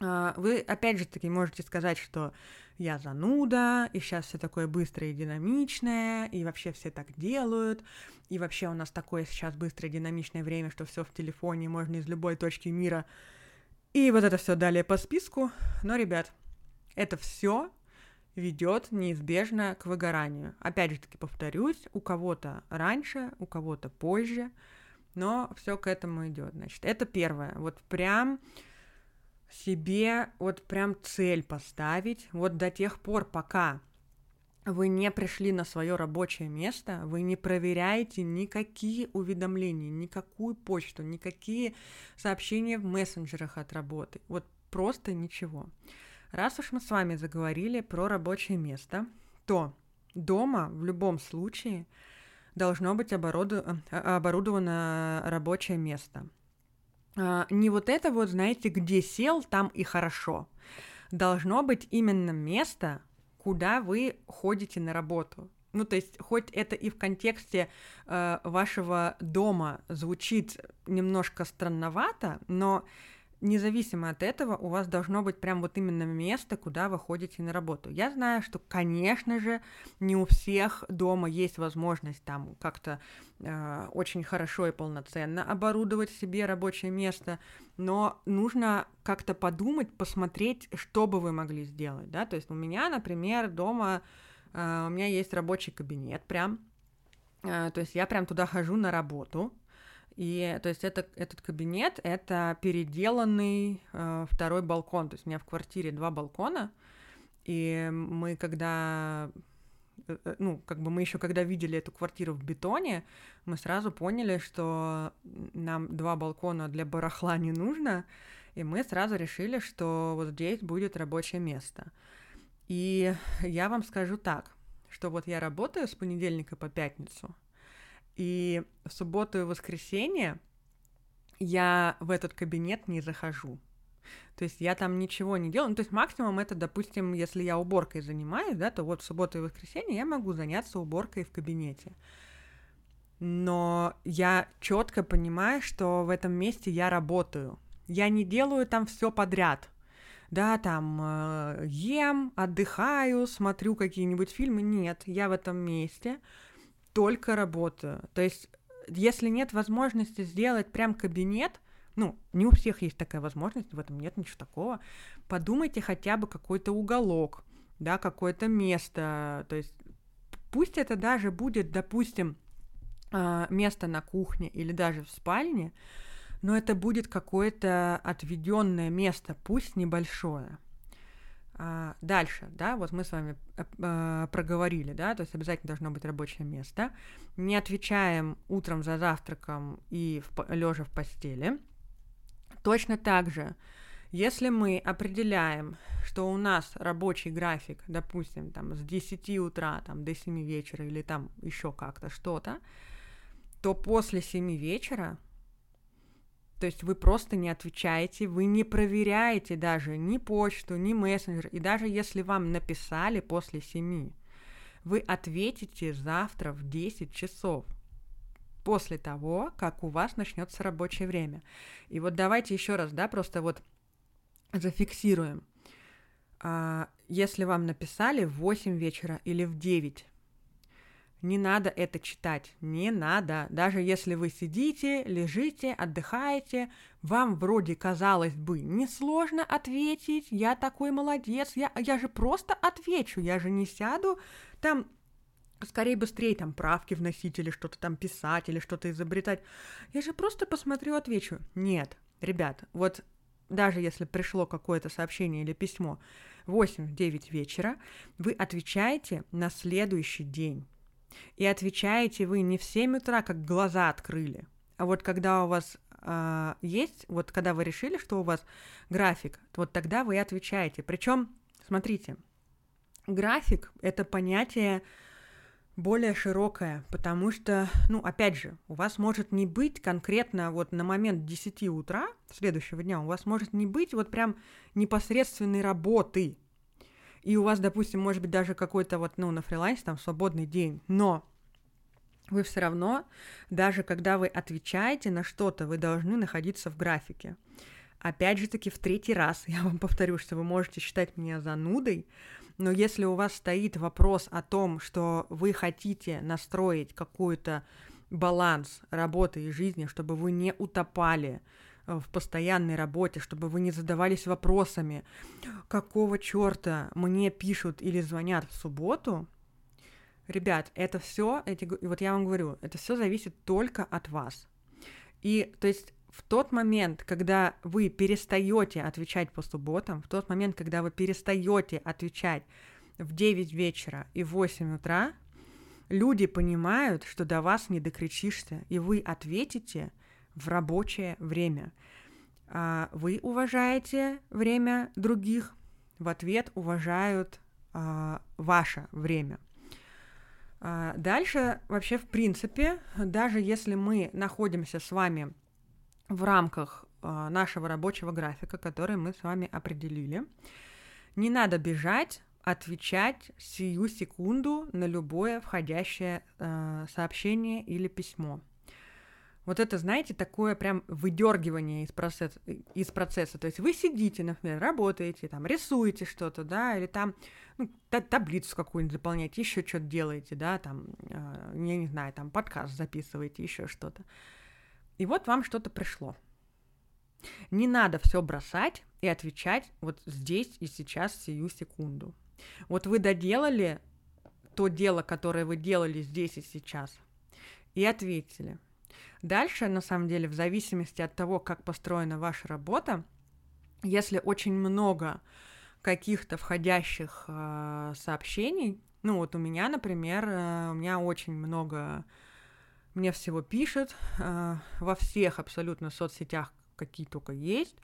[SPEAKER 1] А, вы, опять же таки, можете сказать, что я зануда, и сейчас все такое быстрое и динамичное, и вообще все так делают, и вообще у нас такое сейчас быстрое и динамичное время, что все в телефоне, можно из любой точки мира. И вот это все далее по списку. Но, ребят, это все ведет неизбежно к выгоранию. Опять же таки повторюсь, у кого-то раньше, у кого-то позже, но все к этому идет. Значит, это первое. Вот прям себе вот прям цель поставить, вот до тех пор, пока вы не пришли на свое рабочее место, вы не проверяете никакие уведомления, никакую почту, никакие сообщения в мессенджерах от работы. Вот просто ничего. Раз уж мы с вами заговорили про рабочее место, то дома в любом случае должно быть оборудовано, оборудовано рабочее место – не вот это вот, знаете, где сел, там и хорошо. Должно быть именно место, куда вы ходите на работу. Ну, то есть, хоть это и в контексте э, вашего дома звучит немножко странновато, но независимо от этого, у вас должно быть прям вот именно место, куда вы ходите на работу. Я знаю, что, конечно же, не у всех дома есть возможность там как-то э, очень хорошо и полноценно оборудовать себе рабочее место, но нужно как-то подумать, посмотреть, что бы вы могли сделать, да, то есть у меня, например, дома э, у меня есть рабочий кабинет прям, э, то есть я прям туда хожу на работу, и то есть это, этот кабинет — это переделанный э, второй балкон. То есть у меня в квартире два балкона, и мы когда э, э, ну, как бы мы еще когда видели эту квартиру в бетоне, мы сразу поняли, что нам два балкона для барахла не нужно, и мы сразу решили, что вот здесь будет рабочее место. И я вам скажу так, что вот я работаю с понедельника по пятницу, и в субботу и воскресенье я в этот кабинет не захожу. То есть я там ничего не делаю. Ну, то есть максимум это, допустим, если я уборкой занимаюсь, да, то вот в субботу и воскресенье я могу заняться уборкой в кабинете. Но я четко понимаю, что в этом месте я работаю. Я не делаю там все подряд. Да, там э, ем, отдыхаю, смотрю какие-нибудь фильмы. Нет, я в этом месте только работаю. То есть, если нет возможности сделать прям кабинет, ну, не у всех есть такая возможность, в этом нет ничего такого, подумайте хотя бы какой-то уголок, да, какое-то место, то есть пусть это даже будет, допустим, а, место на кухне или даже в спальне, но это будет какое-то отведенное место, пусть небольшое. А, дальше, да, вот мы с вами а, проговорили, да, то есть обязательно должно быть рабочее место. Не отвечаем утром за завтраком и в, лежа в постели. Точно так же, если мы определяем, что у нас рабочий график, допустим, там с 10 утра там, до 7 вечера или там еще как-то что-то, то после 7 вечера то есть вы просто не отвечаете, вы не проверяете даже ни почту, ни мессенджер. И даже если вам написали после семи, вы ответите завтра в 10 часов после того, как у вас начнется рабочее время. И вот давайте еще раз, да, просто вот зафиксируем. А, если вам написали в 8 вечера или в 9, не надо это читать, не надо. Даже если вы сидите, лежите, отдыхаете, вам вроде казалось бы несложно ответить, я такой молодец, я, я же просто отвечу, я же не сяду там скорее быстрее там правки вносить или что-то там писать или что-то изобретать. Я же просто посмотрю, отвечу. Нет, ребят, вот даже если пришло какое-то сообщение или письмо 8-9 вечера, вы отвечаете на следующий день. И отвечаете вы не в 7 утра, как глаза открыли, а вот когда у вас э, есть, вот когда вы решили, что у вас график, вот тогда вы отвечаете. Причем, смотрите, график это понятие более широкое, потому что, ну, опять же, у вас может не быть конкретно вот на момент 10 утра следующего дня, у вас может не быть вот прям непосредственной работы. И у вас, допустим, может быть даже какой-то вот, ну, на фрилансе там свободный день, но вы все равно, даже когда вы отвечаете на что-то, вы должны находиться в графике. Опять же таки, в третий раз я вам повторю, что вы можете считать меня занудой, но если у вас стоит вопрос о том, что вы хотите настроить какой-то баланс работы и жизни, чтобы вы не утопали в постоянной работе, чтобы вы не задавались вопросами, какого черта мне пишут или звонят в субботу, ребят, это все, эти, вот я вам говорю, это все зависит только от вас. И то есть в тот момент, когда вы перестаете отвечать по субботам, в тот момент, когда вы перестаете отвечать в 9 вечера и в 8 утра, люди понимают, что до вас не докричишься, и вы ответите в рабочее время. А вы уважаете время других, в ответ уважают а, ваше время. А дальше вообще, в принципе, даже если мы находимся с вами в рамках нашего рабочего графика, который мы с вами определили. Не надо бежать, отвечать сию секунду на любое входящее сообщение или письмо. Вот это, знаете, такое прям выдергивание из процесса, из процесса. То есть вы сидите, например, работаете, там, рисуете что-то, да, или там ну, таблицу какую-нибудь заполняете, еще что-то делаете, да, там, я не знаю, там, подкаст записываете, еще что-то. И вот вам что-то пришло. Не надо все бросать и отвечать вот здесь и сейчас, сию секунду. Вот вы доделали то дело, которое вы делали здесь и сейчас, и ответили. Дальше, на самом деле, в зависимости от того, как построена ваша работа, если очень много каких-то входящих э, сообщений, ну вот у меня, например, э, у меня очень много мне всего пишет э, во всех абсолютно соцсетях, какие только есть,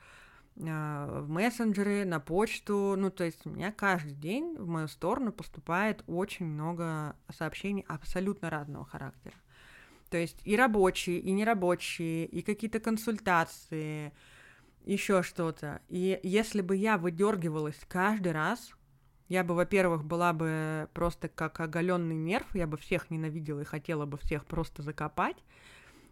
[SPEAKER 1] э, в мессенджеры, на почту. Ну, то есть у меня каждый день в мою сторону поступает очень много сообщений абсолютно разного характера. То есть и рабочие, и нерабочие, и какие-то консультации, еще что-то. И если бы я выдергивалась каждый раз, я бы, во-первых, была бы просто как оголенный нерв, я бы всех ненавидела и хотела бы всех просто закопать.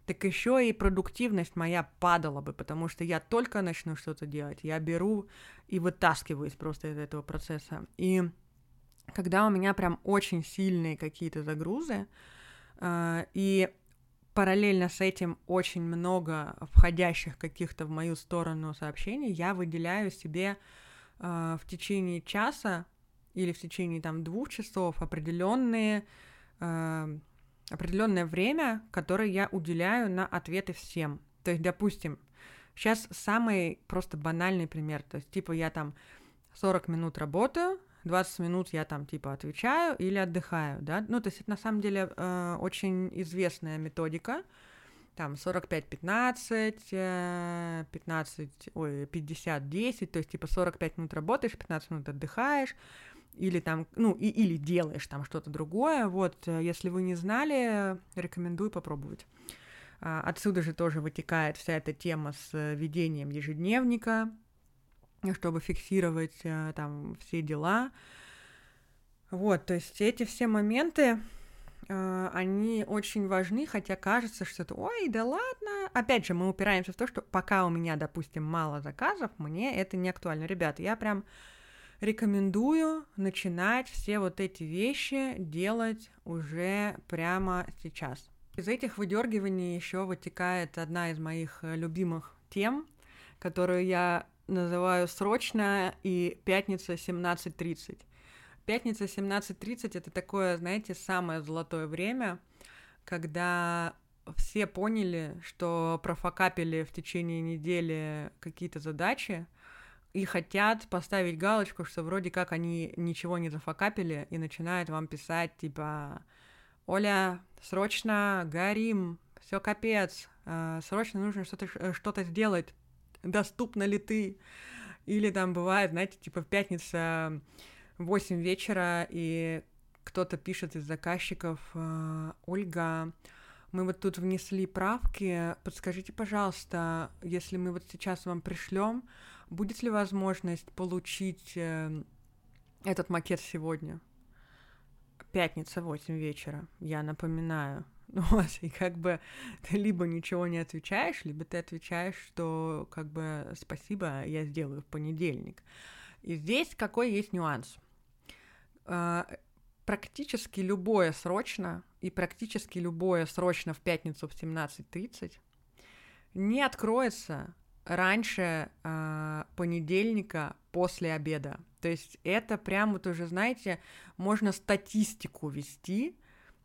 [SPEAKER 1] Так еще и продуктивность моя падала бы, потому что я только начну что-то делать, я беру и вытаскиваюсь просто из этого процесса. И когда у меня прям очень сильные какие-то загрузы, э, и параллельно с этим очень много входящих каких-то в мою сторону сообщений, я выделяю себе э, в течение часа или в течение там двух часов определенные э, определенное время, которое я уделяю на ответы всем. То есть, допустим, сейчас самый просто банальный пример. То есть, типа, я там 40 минут работаю, 20 минут я там типа отвечаю или отдыхаю, да. Ну, то есть это на самом деле э, очень известная методика. Там 45-15, 15, ой, 50-10, то есть типа 45 минут работаешь, 15 минут отдыхаешь, или там, ну, и, или делаешь там что-то другое, вот, э, если вы не знали, рекомендую попробовать. А, отсюда же тоже вытекает вся эта тема с э, ведением ежедневника, чтобы фиксировать э, там все дела. Вот, то есть эти все моменты, они очень важны, хотя кажется, что это, ой, да ладно. Опять же, мы упираемся в то, что пока у меня, допустим, мало заказов, мне это не актуально. Ребята, я прям рекомендую начинать все вот эти вещи делать уже прямо сейчас. Из этих выдергиваний еще вытекает одна из моих э, любимых тем, которую я называю срочно и пятница 17.30. пятница 17.30 это такое, знаете, самое золотое время, когда все поняли, что профокапили в течение недели какие-то задачи, и хотят поставить галочку, что вроде как они ничего не зафакапили, и начинают вам писать, типа, Оля, срочно горим, все капец, э, срочно нужно что-то э, что сделать, доступна ли ты? Или там бывает, знаете, типа в пятницу 8 вечера, и кто-то пишет из заказчиков, э, Ольга, мы вот тут внесли правки, подскажите, пожалуйста, если мы вот сейчас вам пришлем, будет ли возможность получить э, этот макет сегодня? Пятница, 8 вечера, я напоминаю. Вот, и как бы ты либо ничего не отвечаешь, либо ты отвечаешь, что как бы спасибо, я сделаю в понедельник. И здесь какой есть нюанс? А, практически любое срочно и практически любое срочно в пятницу в 17.30 не откроется раньше э, понедельника после обеда. То есть это прям вот уже, знаете, можно статистику вести,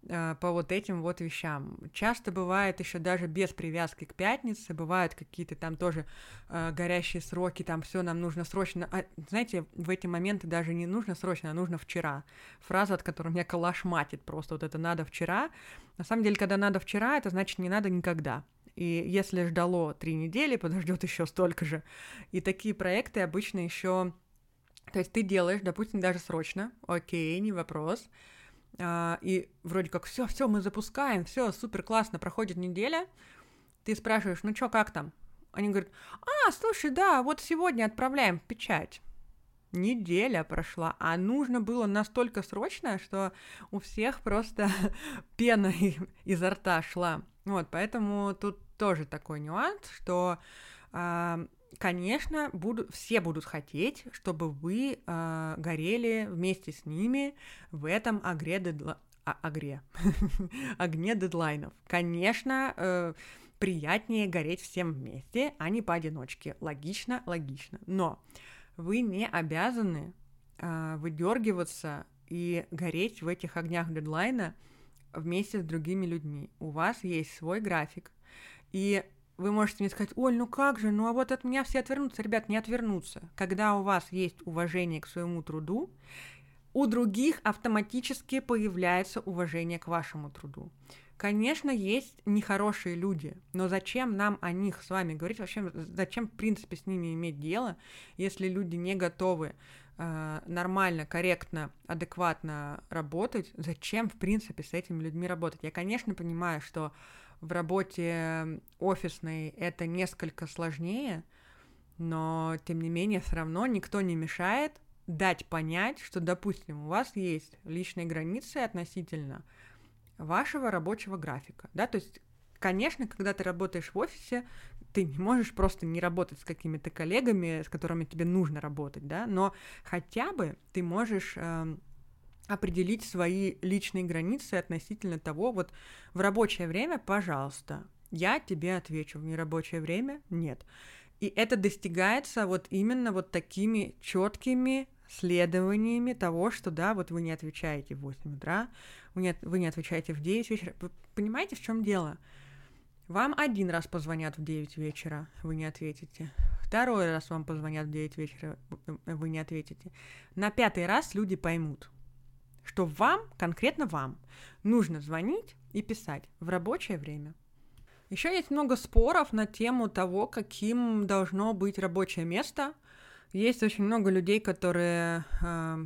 [SPEAKER 1] по вот этим вот вещам. Часто бывает еще даже без привязки к пятнице, бывают какие-то там тоже э, горящие сроки, там все нам нужно срочно. А, знаете, в эти моменты даже не нужно срочно, а нужно вчера. Фраза, от которой меня калашматит просто вот это надо вчера. На самом деле, когда надо вчера, это значит не надо никогда. И если ждало три недели, подождет еще столько же. И такие проекты обычно еще, то есть ты делаешь, допустим, даже срочно, окей, не вопрос, а, и вроде как все, все, мы запускаем, все, супер классно, проходит неделя, ты спрашиваешь, ну что, как там? Они говорят, а, слушай, да, вот сегодня отправляем печать. Неделя прошла, а нужно было настолько срочно, что у всех просто пена изо рта шла. Вот, поэтому тут тоже такой нюанс, что э, конечно, буду, все будут хотеть, чтобы вы э, горели вместе с ними в этом огре дедла... а, огре. огне дедлайнов. Конечно, э, приятнее гореть всем вместе, а не поодиночке. Логично, логично. Но вы не обязаны э, выдергиваться и гореть в этих огнях дедлайна вместе с другими людьми. У вас есть свой график, и вы можете мне сказать, Оль, ну как же, ну а вот от меня все отвернутся. Ребят, не отвернутся. Когда у вас есть уважение к своему труду, у других автоматически появляется уважение к вашему труду. Конечно, есть нехорошие люди, но зачем нам о них с вами говорить? Вообще, зачем, в принципе, с ними иметь дело, если люди не готовы э, нормально, корректно, адекватно работать? Зачем, в принципе, с этими людьми работать? Я, конечно, понимаю, что в работе офисной это несколько сложнее, но тем не менее все равно никто не мешает дать понять, что, допустим, у вас есть личные границы относительно вашего рабочего графика, да, то есть, конечно, когда ты работаешь в офисе, ты не можешь просто не работать с какими-то коллегами, с которыми тебе нужно работать, да, но хотя бы ты можешь э, определить свои личные границы относительно того, вот в рабочее время, пожалуйста, я тебе отвечу, в нерабочее время нет. И это достигается вот именно вот такими четкими следованиями того, что да, вот вы не отвечаете в 8 утра, вы не, вы не отвечаете в 9 вечера. Вы понимаете, в чем дело? Вам один раз позвонят в 9 вечера, вы не ответите. Второй раз вам позвонят в 9 вечера, вы не ответите. На пятый раз люди поймут что вам, конкретно вам, нужно звонить и писать в рабочее время. Еще есть много споров на тему того, каким должно быть рабочее место. Есть очень много людей, которые э,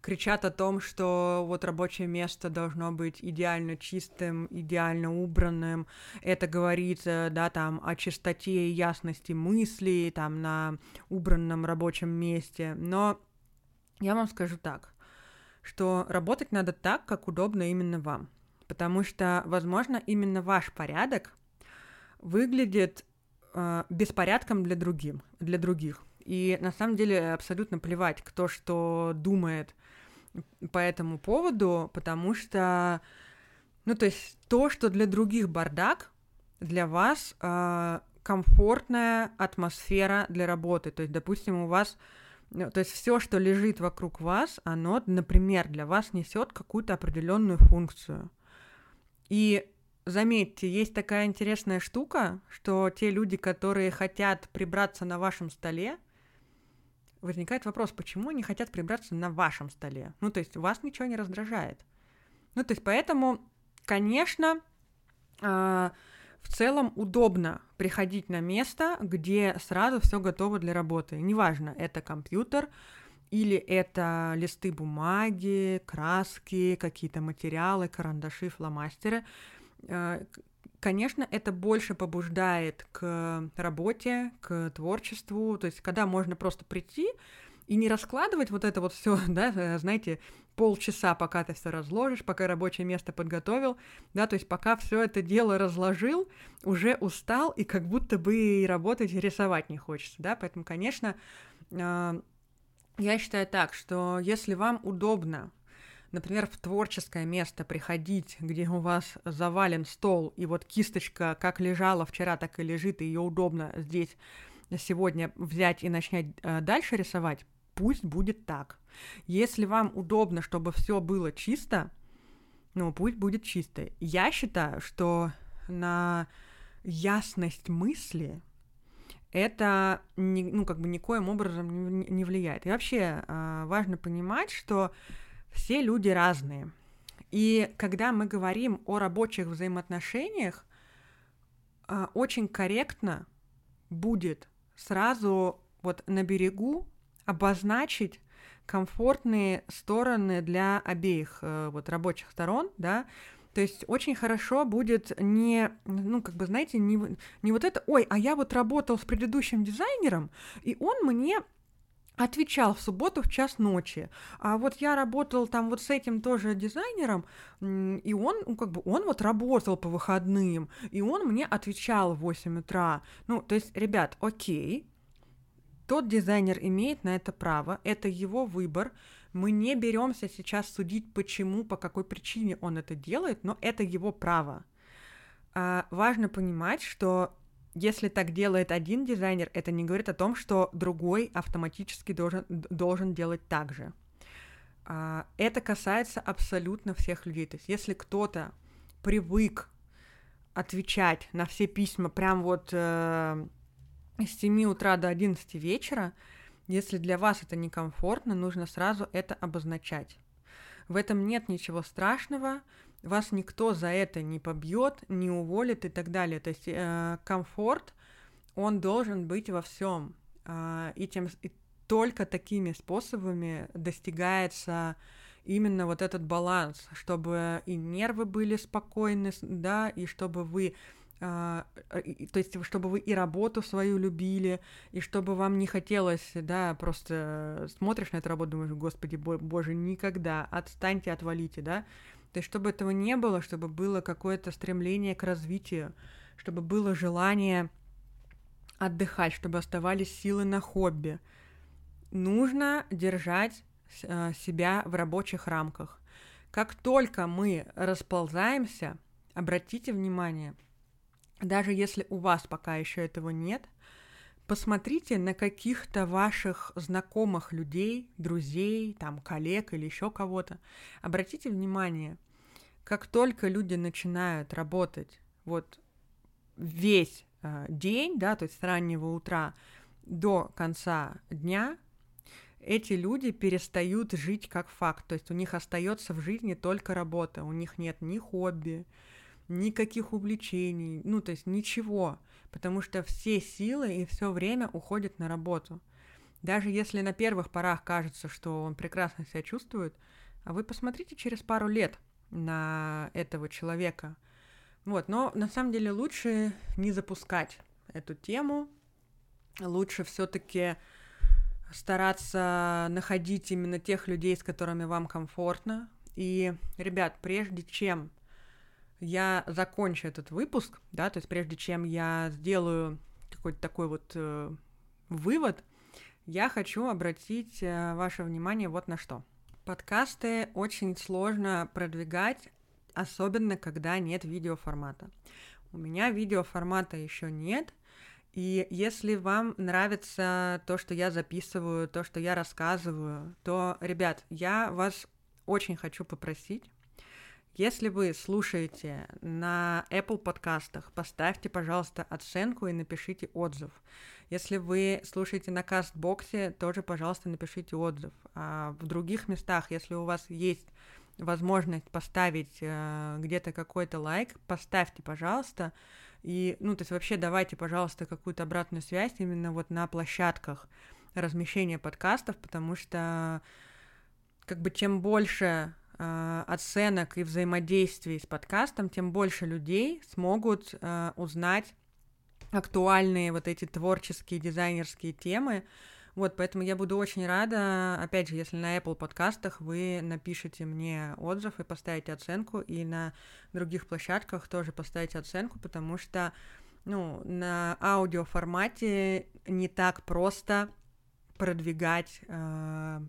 [SPEAKER 1] кричат о том, что вот рабочее место должно быть идеально чистым, идеально убранным. Это говорит, да, там, о чистоте и ясности мыслей, там, на убранном рабочем месте. Но я вам скажу так что работать надо так, как удобно именно вам. Потому что, возможно, именно ваш порядок выглядит э, беспорядком для, другим, для других. И на самом деле абсолютно плевать, кто что думает по этому поводу, потому что, ну, то есть то, что для других бардак, для вас э, комфортная атмосфера для работы. То есть, допустим, у вас Ну, то есть все, что лежит вокруг вас, оно, например, для вас несет какую-то определенную функцию. И заметьте, есть такая интересная штука, что те люди, которые хотят прибраться на вашем столе, возникает вопрос, почему они хотят прибраться на вашем столе? Ну, то есть вас ничего не раздражает. Ну, то есть поэтому, конечно, э, в целом удобно приходить на место, где сразу все готово для работы. Неважно, это компьютер или это листы бумаги, краски, какие-то материалы, карандаши, фломастеры. Э, конечно, это больше побуждает к работе, к творчеству. То есть, когда можно просто прийти и не раскладывать вот это вот все, да, э, знаете, полчаса, пока ты все разложишь, пока рабочее место подготовил, да, то есть пока все это дело разложил, уже устал и как будто бы и работать, и рисовать не хочется, да, поэтому, конечно, э, я считаю так, что если вам удобно например, в творческое место приходить, где у вас завален стол, и вот кисточка как лежала вчера, так и лежит, и ее удобно здесь сегодня взять и начать э, дальше рисовать, пусть будет так. Если вам удобно, чтобы все было чисто, ну, пусть будет чисто. Я считаю, что на ясность мысли это не, ну, как бы никоим образом не, влияет. И вообще э, важно понимать, что все люди разные. И когда мы говорим о рабочих взаимоотношениях, э, очень корректно будет сразу вот на берегу обозначить комфортные стороны для обеих э, вот рабочих сторон, да, то есть очень хорошо будет не, ну, как бы, знаете, не, не вот это, ой, а я вот работал с предыдущим дизайнером, и он мне отвечал в субботу в час ночи. А вот я работал там вот с этим тоже дизайнером, и он, ну, как бы, он вот работал по выходным, и он мне отвечал в 8 утра. Ну, то есть, ребят, окей, тот дизайнер имеет на это право, это его выбор. Мы не беремся сейчас судить, почему, по какой причине он это делает, но это его право. А, важно понимать, что если так делает один дизайнер, это не говорит о том, что другой автоматически должен, должен делать так же. А, это касается абсолютно всех людей. То есть если кто-то привык отвечать на все письма прям вот э, с 7 утра до 11 вечера, если для вас это некомфортно, нужно сразу это обозначать. В этом нет ничего страшного, вас никто за это не побьет, не уволит и так далее. То есть э, комфорт, он должен быть во всем. Э, и, тем, и только такими способами достигается именно вот этот баланс, чтобы и нервы были спокойны, да, и чтобы вы а, то есть, чтобы вы и работу свою любили, и чтобы вам не хотелось, да, просто смотришь на эту работу, думаешь, господи, боже, никогда, отстаньте, отвалите, да, то есть, чтобы этого не было, чтобы было какое-то стремление к развитию, чтобы было желание отдыхать, чтобы оставались силы на хобби. Нужно держать а, себя в рабочих рамках. Как только мы расползаемся, обратите внимание – даже если у вас пока еще этого нет, посмотрите на каких-то ваших знакомых людей, друзей, там, коллег или еще кого-то. Обратите внимание, как только люди начинают работать вот весь э, день, да, то есть с раннего утра до конца дня, эти люди перестают жить как факт, то есть у них остается в жизни только работа, у них нет ни хобби, никаких увлечений, ну, то есть ничего, потому что все силы и все время уходят на работу. Даже если на первых порах кажется, что он прекрасно себя чувствует, а вы посмотрите через пару лет на этого человека. Вот, но на самом деле лучше не запускать эту тему, лучше все-таки стараться находить именно тех людей, с которыми вам комфортно. И, ребят, прежде чем я закончу этот выпуск, да, то есть прежде чем я сделаю какой-то такой вот э, вывод, я хочу обратить э, ваше внимание вот на что. Подкасты очень сложно продвигать, особенно когда нет видеоформата. У меня видеоформата еще нет, И если вам нравится то, что я записываю, то, что я рассказываю, то, ребят, я вас очень хочу попросить, если вы слушаете на Apple подкастах, поставьте, пожалуйста, оценку и напишите отзыв. Если вы слушаете на Кастбоксе, тоже, пожалуйста, напишите отзыв. А в других местах, если у вас есть возможность поставить э, где-то какой-то лайк, поставьте, пожалуйста. И, ну, то есть вообще давайте, пожалуйста, какую-то обратную связь именно вот на площадках размещения подкастов, потому что как бы чем больше э, оценок и взаимодействий с подкастом, тем больше людей смогут э, узнать актуальные вот эти творческие, дизайнерские темы, вот, поэтому я буду очень рада, опять же, если на Apple подкастах вы напишите мне отзыв и поставите оценку, и на других площадках тоже поставите оценку, потому что, ну, на аудиоформате не так просто продвигать э,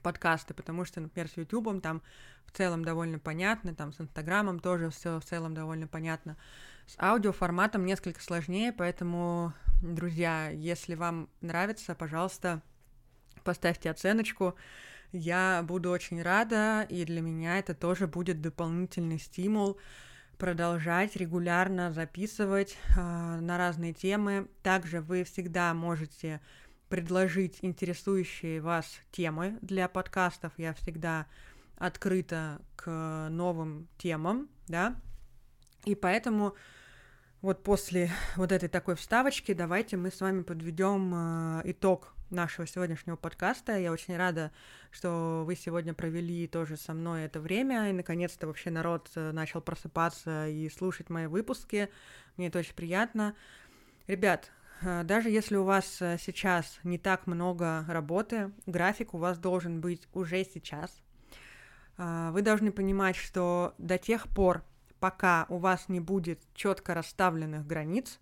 [SPEAKER 1] подкасты, потому что, например, с YouTube там в целом довольно понятно, там с Инстаграмом тоже все в целом довольно понятно. С аудиоформатом несколько сложнее, поэтому Друзья, если вам нравится, пожалуйста, поставьте оценочку. Я буду очень рада, и для меня это тоже будет дополнительный стимул продолжать регулярно записывать э, на разные темы. Также вы всегда можете предложить интересующие вас темы для подкастов. Я всегда открыта к новым темам, да. И поэтому вот после вот этой такой вставочки давайте мы с вами подведем э, итог нашего сегодняшнего подкаста. Я очень рада, что вы сегодня провели тоже со мной это время, и наконец-то вообще народ э, начал просыпаться и слушать мои выпуски. Мне это очень приятно. Ребят, даже если у вас сейчас не так много работы, график у вас должен быть уже сейчас. Вы должны понимать, что до тех пор, пока у вас не будет четко расставленных границ,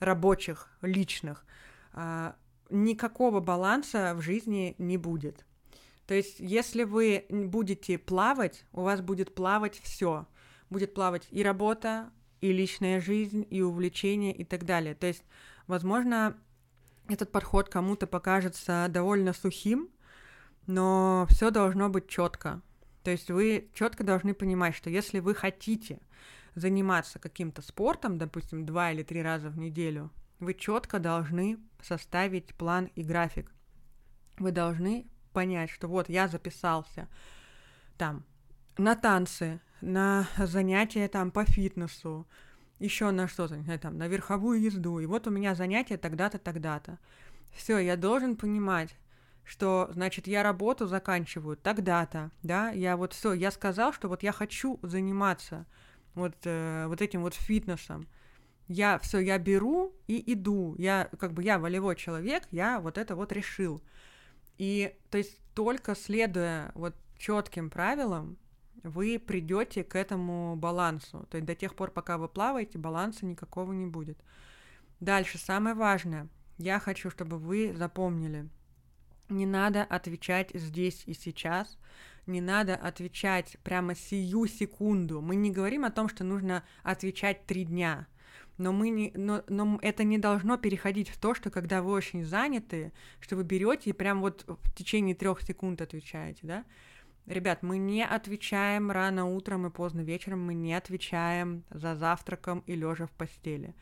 [SPEAKER 1] рабочих, личных, а, никакого баланса в жизни не будет. То есть, если вы будете плавать, у вас будет плавать все. Будет плавать и работа, и личная жизнь, и увлечения, и так далее. То есть, возможно, этот подход кому-то покажется довольно сухим, но все должно быть четко. То есть вы четко должны понимать, что если вы хотите заниматься каким-то спортом, допустим, два или три раза в неделю, вы четко должны составить план и график. Вы должны понять, что вот я записался там на танцы, на занятия там по фитнесу, еще на что-то, не знаю, там, на верховую езду, и вот у меня занятие тогда-то, тогда-то. Все, я должен понимать, что, значит, я работу заканчиваю тогда-то, да, я вот все, я сказал, что вот я хочу заниматься вот, э, вот этим вот фитнесом. Я все, я беру и иду. Я как бы я волевой человек, я вот это вот решил. И то есть только следуя вот четким правилам, вы придете к этому балансу. То есть до тех пор, пока вы плаваете, баланса никакого не будет. Дальше, самое важное. Я хочу, чтобы вы запомнили. Не надо отвечать здесь и сейчас не надо отвечать прямо сию секунду. Мы не говорим о том, что нужно отвечать три дня. Но, мы не, но, но это не должно переходить в то, что когда вы очень заняты, что вы берете и прям вот в течение трех секунд отвечаете, да? Ребят, мы не отвечаем рано утром и поздно вечером, мы не отвечаем за завтраком и лежа в постели.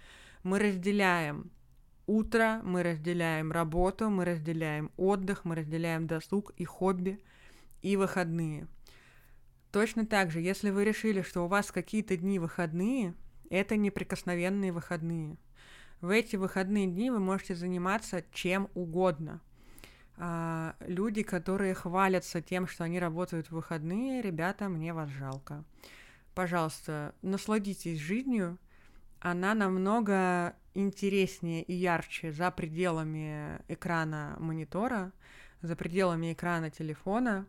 [SPEAKER 1] Мы разделяем утро, мы разделяем работу, мы разделяем отдых, мы разделяем досуг и хобби – и выходные. Точно так же, если вы решили, что у вас какие-то дни выходные, это неприкосновенные выходные. В эти выходные дни вы можете заниматься чем угодно. А, люди, которые хвалятся тем, что они работают в выходные, ребята, мне вас жалко. Пожалуйста, насладитесь жизнью. Она намного интереснее и ярче за пределами экрана монитора, за пределами экрана телефона,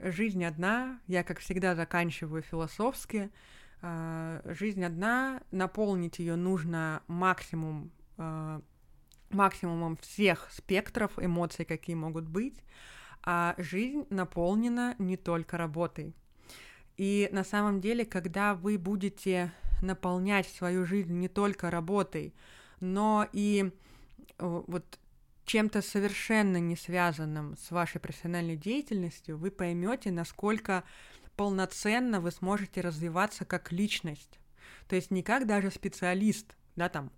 [SPEAKER 1] Жизнь одна, я, как всегда, заканчиваю философски. А, жизнь одна, наполнить ее нужно максимум, а, максимумом всех спектров эмоций, какие могут быть. А жизнь наполнена не только работой. И на самом деле, когда вы будете наполнять свою жизнь не только работой, но и э, вот чем-то совершенно не связанным с вашей профессиональной деятельностью, вы поймете, насколько полноценно вы сможете развиваться как личность. То есть не как даже специалист, да, там,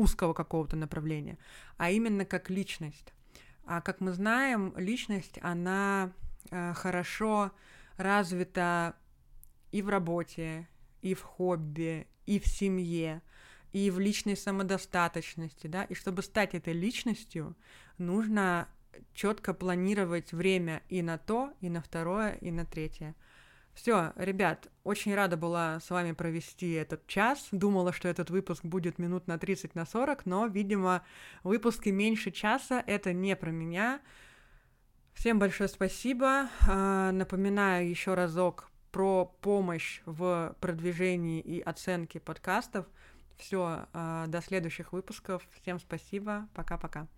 [SPEAKER 1] узкого какого-то направления, а именно как личность. А как мы знаем, личность, она э, хорошо развита и в работе, и в хобби, и в семье, и в личной самодостаточности, да, и чтобы стать этой личностью, нужно четко планировать время и на то, и на второе, и на третье. Все, ребят, очень рада была с вами провести этот час. Думала, что этот выпуск будет минут на 30, на 40, но, видимо, выпуски меньше часа — это не про меня. Всем большое спасибо. А, напоминаю еще разок про помощь в продвижении и оценке подкастов. Все, а, до следующих выпусков. Всем спасибо. Пока-пока.